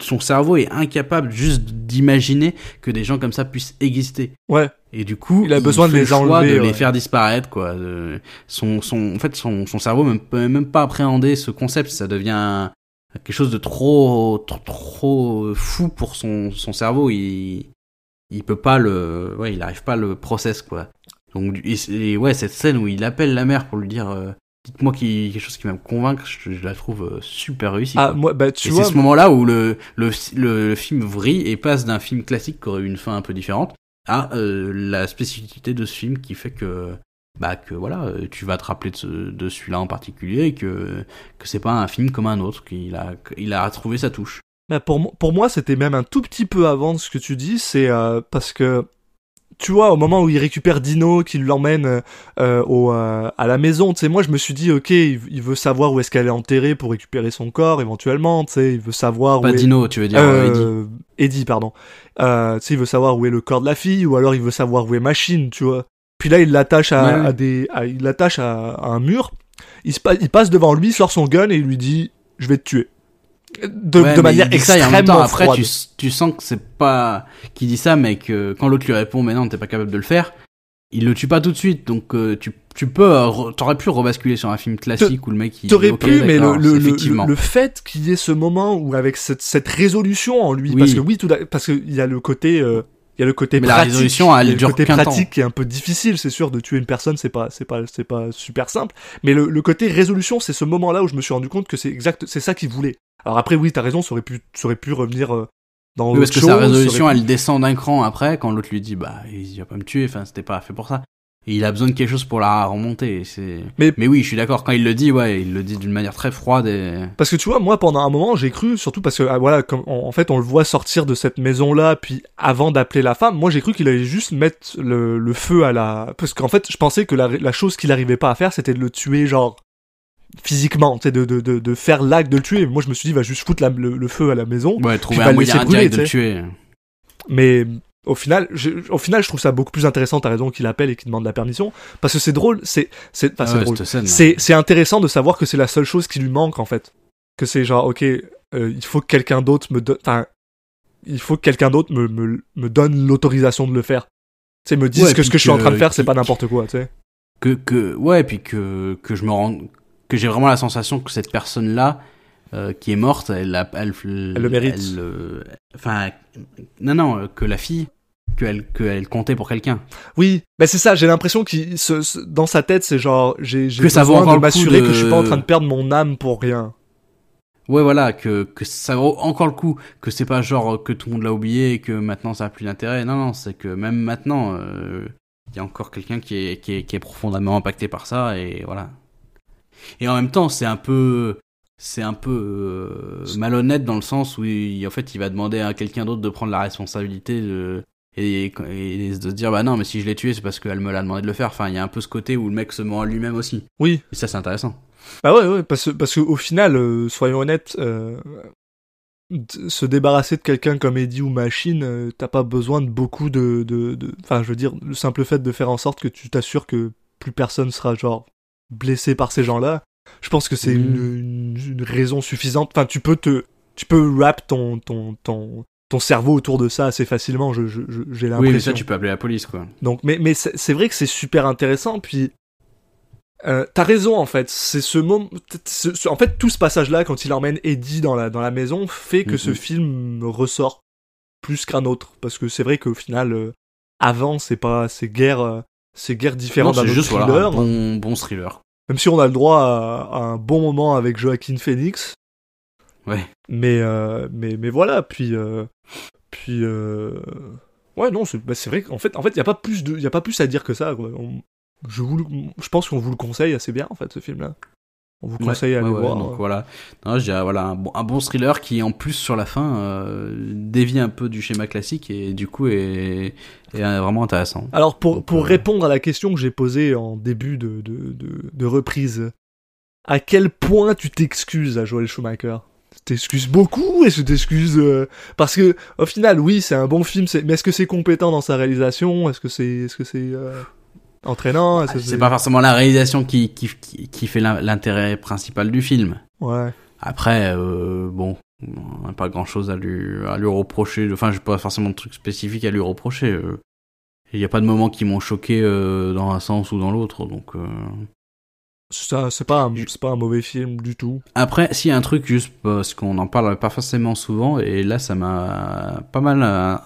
son cerveau est incapable juste d'imaginer que des gens comme ça puissent exister. ouais, Et du coup, Il a besoin de les le enlever, de ouais. les faire disparaître, quoi. De- son, son, en fait, son, son cerveau ne peut même pas appréhender ce concept. Ça devient quelque chose de trop, trop, trop fou pour son, son cerveau. Il, il peut pas le, ouais, il arrive pas à le process, quoi. Donc, et, et ouais, cette scène où il appelle la mère pour lui dire, euh, dites-moi qui, quelque chose qui va me convaincre, je, je la trouve euh, super réussie. ah quoi. moi, bah tu Et vois, c'est ce moment-là où le, le, le, le film vrille et passe d'un film classique qui aurait eu une fin un peu différente à euh, la spécificité de ce film qui fait que bah que voilà euh, tu vas te rappeler de, ce- de celui-là en particulier et que que c'est pas un film comme un autre qu'il a il a trouvé sa touche. Bah, pour, pour moi, c'était même un tout petit peu avant de ce que tu dis. C'est euh, parce que, tu vois, au moment où il récupère Dino, qu'il l'emmène euh, au, euh, à la maison, tu sais, moi, je me suis dit, ok, il, il veut savoir où est-ce qu'elle est enterrée pour récupérer son corps, éventuellement, tu sais, il veut savoir Pas où est... Dino, tu veux dire euh, Eddie. Eddie, pardon. Tu sais, il veut savoir où est le corps de la fille, ou alors il veut savoir où est Machine, tu vois. Puis là, il l'attache à, Ouais, ouais. à des, à- il l'attache à, à un mur. Il, se pa- il passe devant lui, sort son gun et il lui dit, je vais te tuer. De, Ouais, de mais manière ça, et en extrêmement temps, après, tu, tu sens que c'est pas qui dit ça, mais que quand l'autre lui répond, mais non, t'es pas capable de le faire, il le tue pas tout de suite. Donc, euh, tu, tu peux, euh, t'aurais pu rebasculer sur un film classique où le mec il. T'aurais pu, mais le, le, le, le fait qu'il y ait ce moment où avec cette, cette résolution en lui, Oui. parce que oui, tout parce qu'il y a le côté, euh, il y a le côté Mais la pratique, résolution, elle a le dure côté pratique qui est un peu difficile, c'est sûr, de tuer une personne, c'est pas, c'est pas, c'est pas super simple. Mais le, le côté résolution, c'est ce moment-là où je me suis rendu compte que c'est exact, c'est ça qu'il voulait. Alors après, oui, t'as raison, ça aurait pu, ça aurait pu revenir euh, dans Oui, parce autre que sa chose, résolution, pu- elle descend d'un cran après, quand l'autre lui dit, bah, il va pas me tuer, enfin, c'était pas fait pour ça. Il a besoin de quelque chose pour la remonter. Mais- Mais oui, je suis d'accord. Quand il le dit, ouais, il le dit d'une manière très froide et. Parce que tu vois, moi pendant un moment j'ai cru, surtout parce que ah, voilà, comme en, fait on le voit sortir de cette maison là, puis avant d'appeler la femme, moi j'ai cru qu'il allait juste mettre le, le feu à la, parce qu'en fait je pensais que la, la chose qu'il arrivait pas à faire, c'était de le tuer genre physiquement, tu sais, de, de, de, de faire l'acte de le tuer. Moi je me suis dit va juste foutre la- le, le feu à la maison, Ouais, trouver un moyen brûler, de le tu tuer. mais au final, je, au final je trouve ça beaucoup plus intéressant. T'as raison qu'il appelle et qu'il demande la permission, parce que c'est drôle, c'est, c'est, enfin, Ah c'est ouais, drôle. C'est c'est intéressant de savoir que c'est la seule chose qui lui manque en fait. Que c'est genre ok, euh, il faut que quelqu'un d'autre me donne, enfin, il faut que quelqu'un d'autre me, me, me donne l'autorisation de le faire. Tu sais, me dise Ouais, que ce que je suis en train de faire, c'est pas n'importe quoi, tu sais. que que ouais puis que que je me rends que j'ai vraiment la sensation que cette personne là qui est morte elle a- elle, le mérite. elle, euh, enfin non non euh, que la fille qu'elle qu'elle comptait pour quelqu'un Oui, mais c'est ça. J'ai l'impression se- dans sa tête, c'est genre j'ai j'ai Que ça vaut besoin encore de le coup m'assurer de- que je suis pas en train de perdre mon âme pour rien. ouais voilà que que ça vaut encore le coup que c'est pas genre que tout le monde l'a oublié et que maintenant ça a plus d'intérêt non non c'est que même maintenant euh, il y a encore quelqu'un qui est, qui est qui est profondément impacté par ça et voilà et en même temps c'est un peu c'est un peu euh, malhonnête dans le sens où il, en fait il va demander à quelqu'un d'autre de prendre la responsabilité de, et, et de se dire bah non mais si je l'ai tué c'est parce qu'elle me l'a demandé de le faire enfin il y a un peu ce côté où le mec se ment à lui-même aussi Oui. et ça c'est intéressant Bah ouais, ouais, parce parce que au final, euh, soyons honnêtes, euh, se débarrasser de quelqu'un comme Eddie ou Machine, euh, t'as pas besoin de beaucoup de, de, de- enfin, je veux dire, le simple fait de faire en sorte que tu t'assures que plus personne sera genre blessé par ces gens-là, Je pense que c'est Mm. une, une, une raison suffisante. Enfin, tu peux te, tu peux wrap ton, ton, ton, ton cerveau autour de ça assez facilement. Je, je, je- j'ai l'impression. Oui, mais ça, tu peux appeler la police, quoi. Donc, mais, mais c'est vrai que c'est super intéressant. Puis, euh, t'as raison en fait. C'est ce moment. en fait, tout ce passage-là, quand il emmène Eddie dans la dans la maison, fait que ce film ressort plus qu'un autre. Parce que c'est vrai qu'au final, euh, avant, c'est pas, c'est guère, euh, c'est guère différent d'un voilà, thriller. un bon, bon thriller. Même si on a le droit à, à un bon moment avec Joaquin Phoenix. Ouais. Mais, euh, mais, mais voilà, puis. euh, puis. euh, Ouais, non, c'est bah, c'est vrai qu'en fait, en fait, il n'y a, pas plus de- y a pas plus à dire que ça. quoi. On- je, vous le- je pense qu'on vous le conseille assez bien, en fait, ce film-là. On vous Ouais, conseille à ouais, aller ouais, voir. Donc voilà, non, je dirais, voilà un bon, un bon thriller qui en plus sur la fin euh, dévie un peu du schéma classique et du coup est, est vraiment intéressant. Alors, pour, Donc, pour euh, répondre à la question que j'ai posée en début de, de, de, de reprise, à quel point tu t'excuses à Joel Schumacher? T'excuses beaucoup et tu t'excuses euh, parce que au final, oui, c'est un bon film, mais est-ce que c'est compétent dans sa réalisation? Est-ce que c'est est-ce que c'est euh, entraînant? Que C'est pas forcément la réalisation qui, qui, qui, qui fait l'in- l'intérêt principal du film. Ouais. Après, euh, bon, on n'a pas grand chose à lui, à lui reprocher. Enfin, j'ai pas forcément de truc spécifique à lui reprocher. Il n'y a pas de moments qui m'ont choqué dans un sens ou dans l'autre. Donc, Ça, c'est pas un, c'est pas un mauvais film du tout. Après, s'il y a un truc juste parce qu'on en parle pas forcément souvent, et là ça m'a pas mal euh,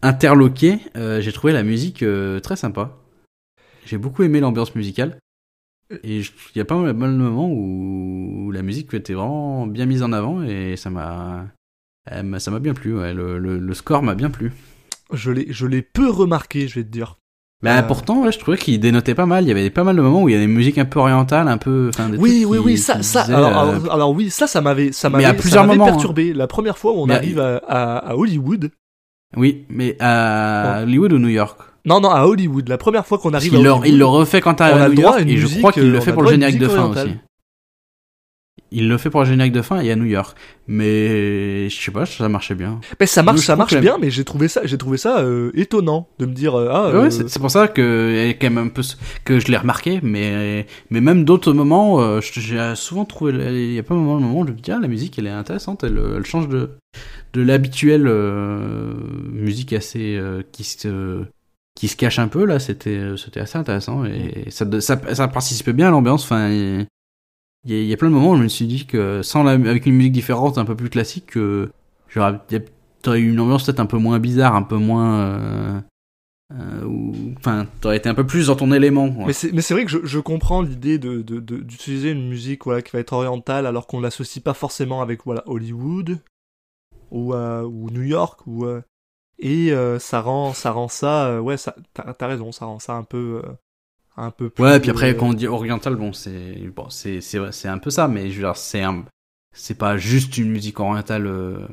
interloqué, euh, j'ai trouvé la musique euh, très sympa. J'ai beaucoup aimé l'ambiance musicale. Et il y a pas mal de moments où, où la musique était vraiment bien mise en avant et ça m'a ça m'a bien plu. ouais. Le, le, le score m'a bien plu. Je l'ai je l'ai peu remarqué, je vais te dire. Mais Euh. pourtant, ouais, je trouvais qu'il dénotait pas mal. Il y avait pas mal de moments où il y a des musiques un peu orientales, un peu. enfin, des Oui, oui, qui- oui, ça, ça. disaient, Alors, euh, alors, alors oui, ça, ça m'avait, ça m'avait, moments, hein. perturbé. La première fois où on Mais- arrive à, à, à Hollywood. Oui, mais à Hollywood ou New York? Non, non, à Hollywood. La première fois qu'on arrive à qu'il le, Hollywood. il le refait quand on à le New York et je crois qu'il euh, le on fait pour le générique de fin orientale. aussi. Il le fait pour le générique de fin et à New York. Mais je sais pas, ça marchait bien. Mais ça marche, ça marche bien, mais j'ai trouvé ça, j'ai trouvé ça euh, étonnant de me dire euh, ah. Ouais, euh, c'est pour ça que quand même un peu que je l'ai remarqué, mais mais même d'autres moments, euh, j'ai souvent trouvé, il y a pas un moment, moment où je me dis ah la musique elle est intéressante, elle, elle change de de l'habituelle euh, musique assez euh, qui se qui se cache un peu là, c'était c'était assez intéressant et ça ça, ça participait bien à l'ambiance. Enfin, il y, a- plein de moments où je me suis dit que sans la, avec une musique différente, un peu plus classique, que j'aurais eu une ambiance peut-être un peu moins bizarre, un peu moins euh, euh, t'aurais été un peu plus dans ton élément. quoi. Mais c'est, vrai que je, je comprends l'idée de, de, de- d'utiliser une musique voilà qui va être orientale alors qu'on l'associe pas forcément avec voilà Hollywood ou euh, ou New York ou euh, et euh, ça rend ça rend ça euh, ouais t'as, raison ça rend ça un peu un peu plus, Ouais, puis après euh, quand on dit oriental, bon c'est bon c'est c'est c'est un peu ça, mais je veux dire c'est un c'est pas juste une musique orientale. Euh,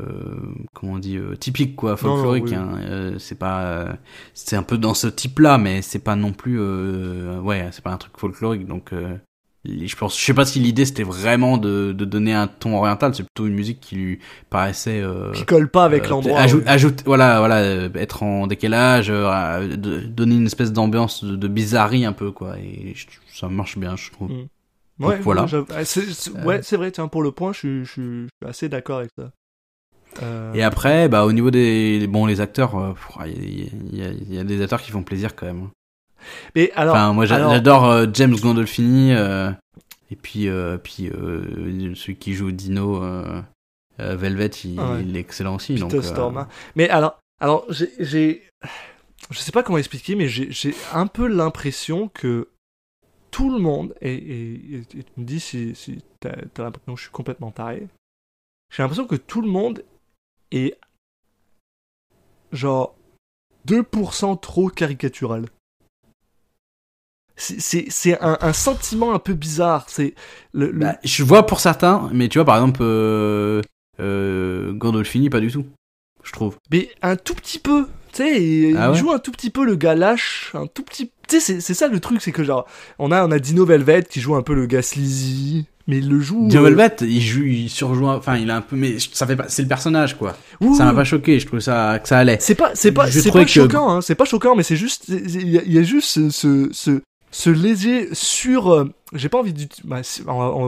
euh, comment on dit euh, typique quoi folklorique oui. hein, euh, c'est pas euh, c'est un peu dans ce type là mais c'est pas non plus euh, ouais c'est pas un truc folklorique donc euh, je pense je sais pas si l'idée c'était vraiment de, de donner un ton oriental c'est plutôt une musique qui lui paraissait euh, qui colle pas avec euh, l'endroit ajoute, ouais. ajoute- voilà, voilà, euh, être en décalage, euh, de- donner une espèce d'ambiance de, de bizarrerie un peu, quoi. Et je- ça marche bien, je trouve. Mm. donc Ouais, voilà. c'est, c'est- ouais, c'est vrai, tiens, pour le point, je suis, je suis, je suis assez d'accord avec ça. Euh, Et après, bah, au niveau des, bon, les acteurs, euh, il y, a- y y des acteurs qui font plaisir quand même. Mais alors, enfin, moi, alors- j'adore euh, James Gandolfini, euh, et puis, euh, puis celui qui joue Dino, Velvet, il, Ah ouais. il est excellent aussi. Peter donc, euh, Stormare. Mais alors, alors j'ai, je sais pas comment expliquer, mais j'ai, un peu l'impression que tout le monde, et, et, et- et tu me dis si, si t'as, t'as l'impression que je suis complètement taré, j'ai l'impression que tout le monde est genre 2% trop caricatural. C'est, un, un sentiment un peu bizarre. C'est le, le- bah, je vois pour certains, mais tu vois, par exemple, euh, euh, Gandolfini, pas du tout, je trouve. Mais un tout petit peu. Tu sais, il Ah ouais joue un tout petit peu le gars lâche, un tout petit. Tu sais, c'est- ça le truc, c'est que genre, on a, on a Dino Velvet qui joue un peu le gars sleazy, mais il le joue. Dino euh, Velvet, il joue, il surjoue, enfin, il a un peu, mais ça fait pas, c'est le personnage, quoi. ouh, Ça m'a pas choqué, je trouve ça, que ça allait. C'est pas, c'est pas, Je c'est trouvais pas que- choquant, hein, c'est pas choquant, mais c'est juste, il y, a- il y a juste ce, ce, ce- ce léger sur euh, j'ai pas envie d'utiliser bah,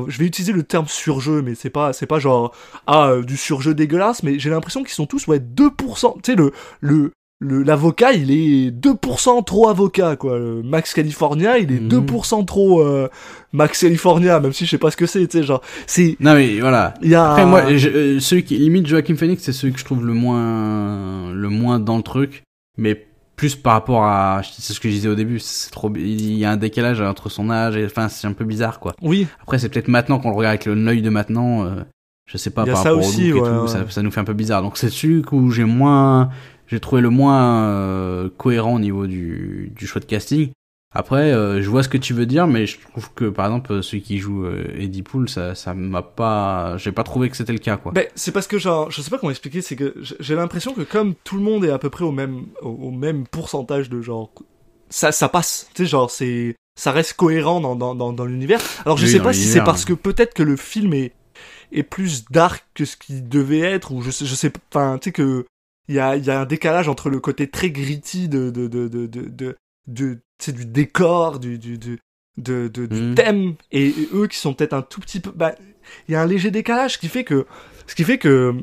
je vais utiliser le terme surjeu mais c'est pas c'est pas genre ah euh, du surjeu dégueulasse mais j'ai l'impression qu'ils sont tous ouais 2% tu sais le le l'avocat il est 2% trop avocat quoi Le Max California il est Mhm. 2% trop euh, Max California même si je sais pas ce que c'est tu sais genre c'est Non mais voilà. il y a Après moi, je- euh, celui qui limite Joaquin Phoenix, c'est celui que je trouve le moins, le moins dans le truc, mais plus par rapport à, c'est ce que je disais au début, c'est trop, il y a un décalage entre son âge et, enfin, c'est un peu bizarre quoi. oui Après, c'est peut-être maintenant qu'on le regarde avec l'œil de maintenant, euh, je sais pas Il y a par ça rapport aussi, au look ouais, et tout, ouais. Ça, ça nous fait un peu bizarre. Donc c'est celui où j'ai moins, j'ai trouvé le moins euh, cohérent au niveau du, du choix de casting. Après, euh, je vois ce que tu veux dire, mais je trouve que par exemple celui qui joue euh, Eddie Pool, ça, ça m'a pas, j'ai pas trouvé que c'était le cas quoi. Ben, c'est parce que genre, je sais pas comment expliquer, c'est que j'ai l'impression que comme tout le monde est à peu près au même, au, au même pourcentage de genre, ça, ça passe, tu sais, genre, c'est, ça reste cohérent dans, dans, dans, dans l'univers. Alors je Oui, sais pas si c'est parce que peut-être que le film est, est plus dark que ce qu'il devait être, ou je sais, je sais, enfin, tu sais que, il y a, y a un décalage entre le côté très gritty de, de, de, de, de, de, de- du décor, du, du, du, de, de- du Mhm. thème, et, et eux qui sont peut-être un tout petit peu, bah, il y a un léger décalage qui fait que, ce qui fait que,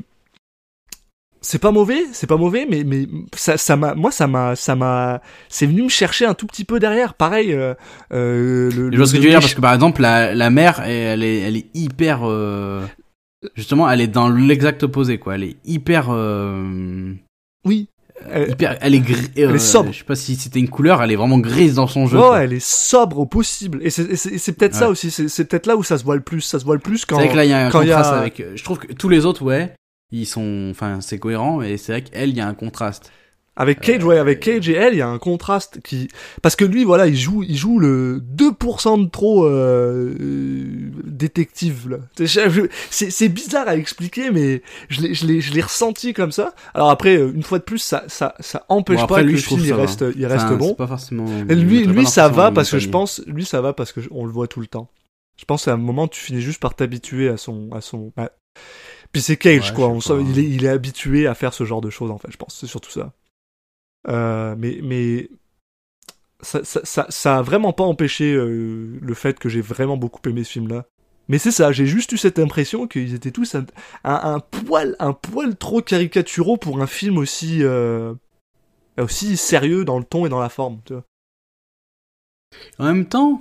c'est pas mauvais, c'est pas mauvais, mais mais ça ça m'a moi ça m'a ça m'a c'est venu me chercher un tout petit peu derrière. Pareil, euh, euh, le, Je vois ce que tu veux dire parce que par exemple la, la mère elle est elle est hyper euh, justement elle est dans l'exact opposé quoi elle est hyper oui, elle, hyper elle est gris est sobre. je sais pas si c'était une couleur elle est vraiment grise dans son jeu ouais, quoi. elle est sobre au possible. Et c'est peut-être ça aussi. C'est peut-être là où ça se voit le plus. Ça se voit le plus quand c'est vrai que là il y a un y a- contraste avec je trouve que tous les autres ouais ils sont enfin c'est cohérent et c'est vrai qu'elle il y a un contraste Avec Cage, ouais, avec Cage et elle, il y a un contraste qui, parce que lui, voilà, il joue, il joue le 2% de trop euh, euh, détective là. C'est- bizarre à expliquer, mais je l'ai, je l'ai, je l'ai ressenti comme ça. Alors après, euh, une fois de plus, ça, ça, ça empêche Bon, pas que le film il reste, il reste Enfin, bon. c'est pas forcément Et lui, lui, ça va parce que je pense, lui, ça va parce que on le voit tout le temps. Je pense à un moment, tu finis juste par t'habituer à son, à son. bah, Puis c'est Cage, Ouais, quoi. On sent- il est, il est habitué à faire ce genre de choses, en fait. Je pense, c'est surtout ça. Euh, mais, mais ça, ça, ça, ça a vraiment pas empêché euh, le fait que j'ai vraiment beaucoup aimé ce film-là. Mais c'est ça, j'ai juste eu cette impression qu'ils étaient tous un, un, un poil, un poil trop caricaturaux pour un film aussi, euh, aussi sérieux dans le ton et dans la forme. Tu vois. en même temps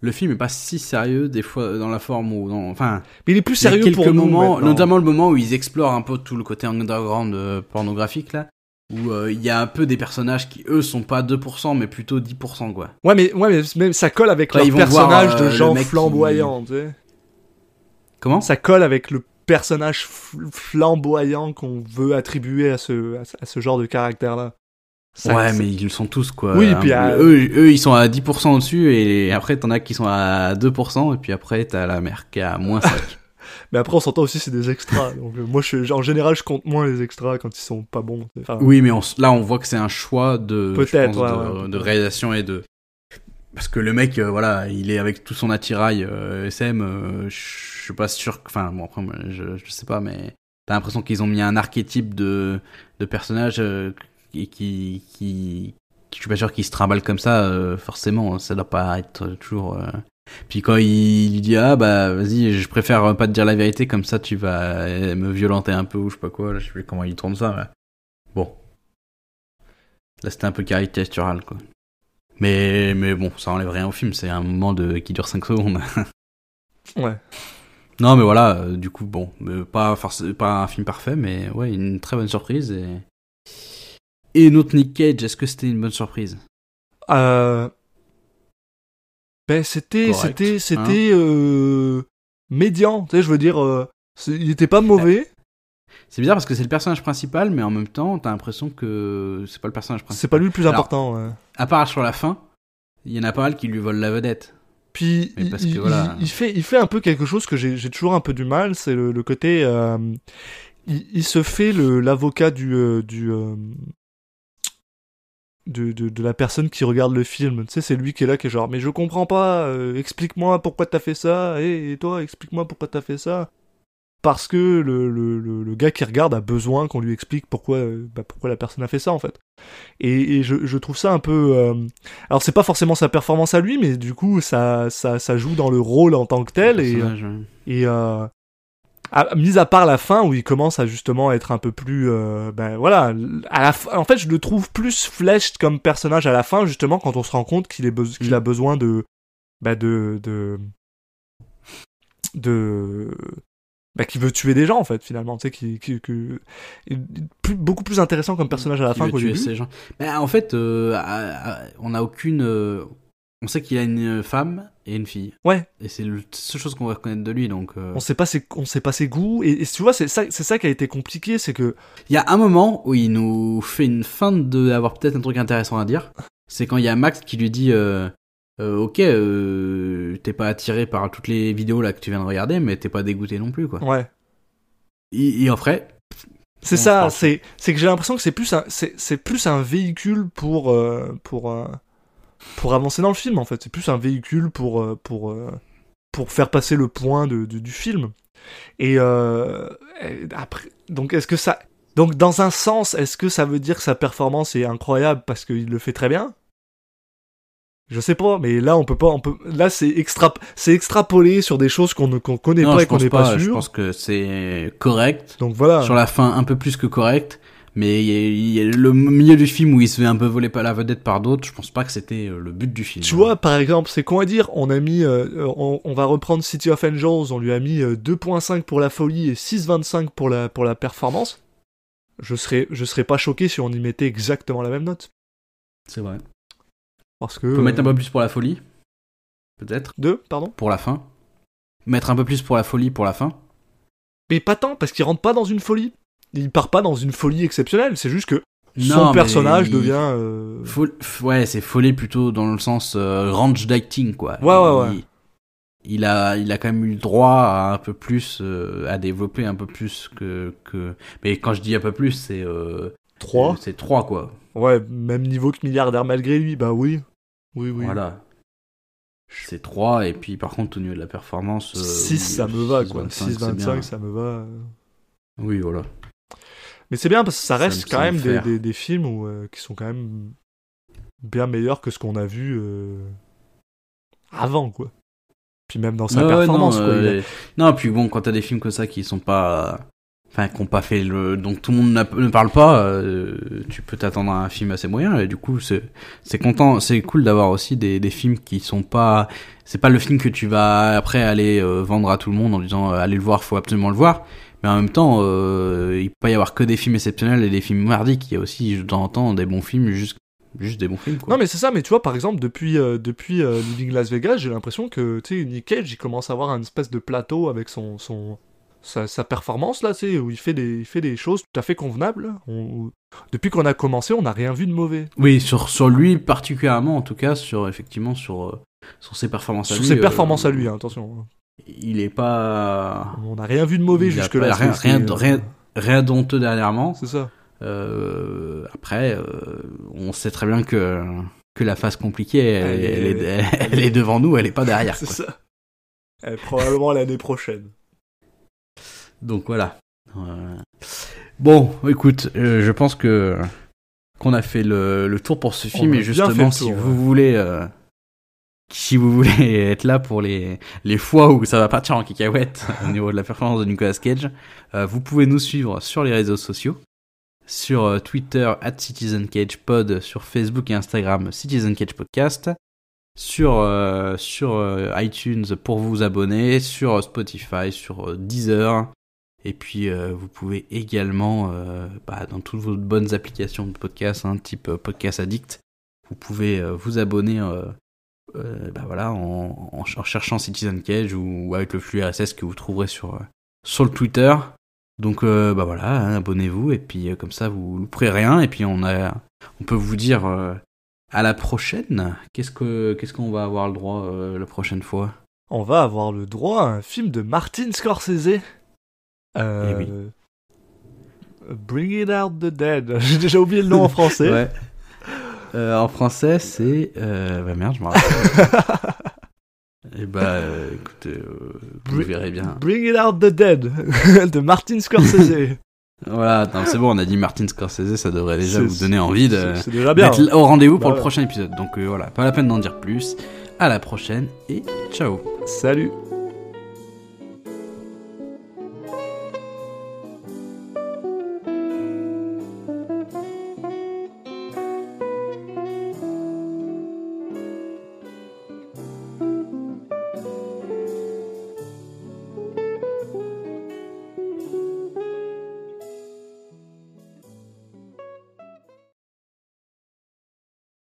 le film est pas si sérieux des fois dans la forme ou dans enfin Mais il est plus Il y a sérieux quelques pour nous moments, maintenant. notamment le moment où ils explorent un peu tout le côté underground pornographique là, où euh, il y a un peu des personnages qui eux sont pas 2% mais plutôt 10% quoi. Ouais, mais, ouais, mais même ça colle avec Quand leur voir, personnage euh, de gens qui- flamboyants, tu sais. Comment? Ça colle avec le personnage fl- flamboyant qu'on veut attribuer à ce, à ce, genre de caractère-là. Ça- Ouais, mais ils le sont tous quoi. Oui, Un puis, peu- euh, eux, eux ils sont à 10% au-dessus et après t'en as qui sont à 2% et puis après t'as la mère qui est à moins 5. [laughs] Mais après, on s'entend aussi, c'est des extras. [laughs] Donc, euh, moi, je, en général, je compte moins les extras quand ils sont pas bons. Enfin, oui, mais on là on voit que c'est un choix de, je Peut-être, pense, ouais, de, ouais. de réalisation et de parce que le mec, euh, voilà, il est avec tout son attirail euh, SM. euh, je suis pas sûr. que- Enfin, bon après, je, je sais pas, mais t'as l'impression qu'ils ont mis un archétype de de personnage euh, qui qui qui je suis pas sûr qu'il se trimballe comme ça. euh, forcément, ça doit pas être toujours. euh. Puis quand il lui dit ah bah vas-y, je préfère pas te dire la vérité comme ça, tu vas me violenter un peu ou je sais pas quoi. Là, je sais plus comment il tourne ça. mais Bon, là c'était un peu caricatural quoi. Mais, mais bon, ça enlève rien au film, c'est un moment de, qui dure 5 secondes. [laughs] ouais. non, mais voilà, euh, du coup, bon, euh, pas, pas un film parfait, mais ouais, une très bonne surprise. Et, et notre Nick Cage, est-ce que c'était une bonne surprise? Euh... Ben, c'était, c'était, c'était, euh... médian. Tu sais, je veux dire, euh, il était pas mauvais. C'est bizarre parce que c'est le personnage principal, mais en même temps, t'as l'impression que c'est pas le personnage principal. C'est pas lui le plus Alors, important. ouais. À part sur la fin, il y en a pas mal qui lui volent la vedette. Puis il, parce que il- voilà. il- il fait, il fait un peu quelque chose que j'ai toujours un peu du mal, c'est le, le côté. euh, il, il se fait l'avocat du du de, de, de la personne qui regarde le film. Tu sais, c'est lui qui est là, qui est genre, mais je comprends pas. euh, explique-moi pourquoi t'as fait ça. Et, et toi, explique-moi pourquoi t'as fait ça. parce que le, le, le, le gars qui regarde a besoin qu'on lui explique pourquoi, euh, bah, pourquoi la personne a fait ça en fait. Et, et je, je trouve ça un peu. euh, Alors c'est pas forcément sa performance à lui, mais du coup ça, ça, ça joue dans le rôle en tant que tel. Et, ouais. et à- mis à part la fin où il commence à justement être un peu plus, euh, ben voilà, à la fin, en fait je le trouve plus flèche comme personnage à la fin justement quand on se rend compte qu'il est beso- qu'il a besoin de, bah de, de, de, bah qui veut tuer des gens en fait finalement, tu sais, qui, qui, plus, beaucoup plus intéressant comme personnage à la Qui fin qu'au début. ces gens. Mais en fait, euh, on n'a aucune. Euh, on sait qu'il a une femme et une fille. Ouais. Et c'est la seule chose qu'on va reconnaître de lui. Donc, euh, On sait pas ses, on sait pas ses goûts et, et tu vois c'est ça, c'est ça qui a été compliqué, c'est que il y a un moment où il nous fait une feinte de avoir peut-être un truc intéressant à dire. C'est quand il y a Max qui lui dit. euh, euh, ok, euh, t'es pas attiré par toutes les vidéos là que tu viens de regarder, mais t'es pas dégoûté non plus quoi. ouais. Et, et après, C'est ça, c'est c'est que j'ai l'impression que c'est plus un c'est c'est plus un véhicule pour euh, pour euh, pour avancer dans le film en fait. C'est plus un véhicule pour euh, pour euh, pour faire passer le point de, de- du film. Et, euh, et après donc est-ce que ça donc dans un sens est-ce que ça veut dire que sa performance est incroyable parce qu'il le fait très bien? Je sais pas, mais là on peut pas on peut là c'est extra c'est extrapolé sur des choses qu'on ne qu'on connaît non, pas je et qu'on n'est pas. pas, je sûr. pense que c'est correct. Donc voilà. Sur la fin, un peu plus que correct. Mais il y a- il y a le milieu du film où il se fait un peu voler par la vedette par d'autres, je pense pas que c'était euh, le but du film. Tu vois, par exemple, c'est con à dire, on a mis, euh, on, on va reprendre City of Angels, on lui a mis euh, 2.5 pour la folie et 6.25 pour la, pour la performance. Je serais, je serais pas choqué si on y mettait exactement la même note. C'est vrai. Parce que. On peut mettre un euh, peu plus pour la folie. Peut-être. Deux, pardon. Pour la fin. Mettre un peu plus pour la folie pour la fin. Mais pas tant, parce qu'il rentre pas dans une folie. Il part pas dans une folie exceptionnelle, c'est juste que son Non, personnage il- devient. euh, Fol- Ouais, c'est folie plutôt dans le sens euh, range d'acting, quoi. Ouais, ouais, ouais. Il, il a, il a quand même eu le droit à un peu plus, euh, à développer un peu plus que, que. Mais quand je dis un peu plus, c'est. Euh, 3. C'est 3, quoi. Ouais, même niveau que milliardaire malgré lui, bah oui. Oui, oui. Voilà. C'est 3, et puis par contre, au niveau de la performance. 6, euh, ça me va, quoi. 6,25, c'est bien. 6.25, ça me va. Oui, voilà. Mais c'est bien parce que ça reste quand même des, faire. des, des films où, euh, qui sont quand même bien meilleurs que ce qu'on a vu euh, avant, quoi. Puis même dans sa Ouais, performance, non, quoi. a- euh, non, puis bon, quand t'as des films comme ça qui sont pas. Enfin, qui ont pas fait le. Donc tout le monde ne parle pas, tu peux t'attendre à un film assez moyen, et du coup, c'est content, c'est cool d'avoir aussi des, des films qui sont pas. C'est pas le film que tu vas après aller vendre à tout le monde en disant allez le voir, faut absolument le voir. Mais en même temps, euh, il peut pas y avoir que des films exceptionnels et des films merdiques. Il y a aussi de temps en temps des bons films, juste, juste des bons films, quoi. Non, mais c'est ça, mais tu vois, par exemple, depuis, euh, depuis euh, Living Las Vegas, j'ai l'impression que, tu sais, Nick Cage, il commence à avoir un espèce de plateau avec son, son, sa, sa performance, là, tu sais, où il fait des, il fait des choses tout à fait convenables. On- depuis qu'on a commencé, on n'a rien vu de mauvais. Oui, sur, sur lui particulièrement, en tout cas, sur effectivement sur, euh, sur ses performances à Sur lui. ses euh, performances à lui, hein, attention. Il est pas. On n'a rien vu de mauvais jusque-là. rien, rien, rien, rien d'honteux dernièrement. C'est ça. Euh, après, euh, on sait très bien que, que la phase compliquée, elle, Elle est- elle est, elle est devant nous, elle est pas derrière. [laughs] C'est ça. Eh, probablement l'année prochaine. Donc voilà. Euh, Bon, écoute, je pense que qu'on a fait le, le tour pour ce film et justement le si tour, vous voulez si vous voulez [laughs] être là pour les les fois où ça va partir en cacahuète [laughs] au niveau de la performance de Nicolas Cage, euh, vous pouvez nous suivre sur les réseaux sociaux sur euh, Twitter at Citizen Cage Pod, sur Facebook et Instagram Citizen Cage Podcast, sur euh, sur euh, iTunes pour vous abonner, sur Spotify, sur Deezer. Et puis vous pouvez également, bah, dans toutes vos bonnes applications de podcast, hein, type Podcast Addict, vous pouvez vous abonner euh, bah, voilà, en, en ch- en cherchant Citizen Cage ou, ou avec le flux RSS que vous trouverez sur, euh, sur le Twitter. Donc euh, bah voilà, hein, abonnez-vous et puis euh, comme ça vous louperez rien et puis on a on peut vous dire euh, à la prochaine. Qu'est-ce que qu'est-ce qu'on va avoir le droit la prochaine fois? On va avoir le droit à un film de Martin Scorsese. Eh oui. Bring It Out the Dead. [laughs] J'ai déjà oublié le nom en français. Ouais. Euh, en français, c'est. Euh... Bah merde, je me rappelle. [laughs] Et bah, euh, écoutez, euh, vous verrez bien. Bring It Out the Dead [laughs] de Martin Scorsese. Voilà, c'est bon, on a dit Martin Scorsese, ça devrait déjà vous donner envie de C'est- C'est déjà bien. d'être au rendez-vous pour Bah le prochain épisode. Donc euh, voilà, pas la peine d'en dire plus. À la prochaine et ciao. Salut.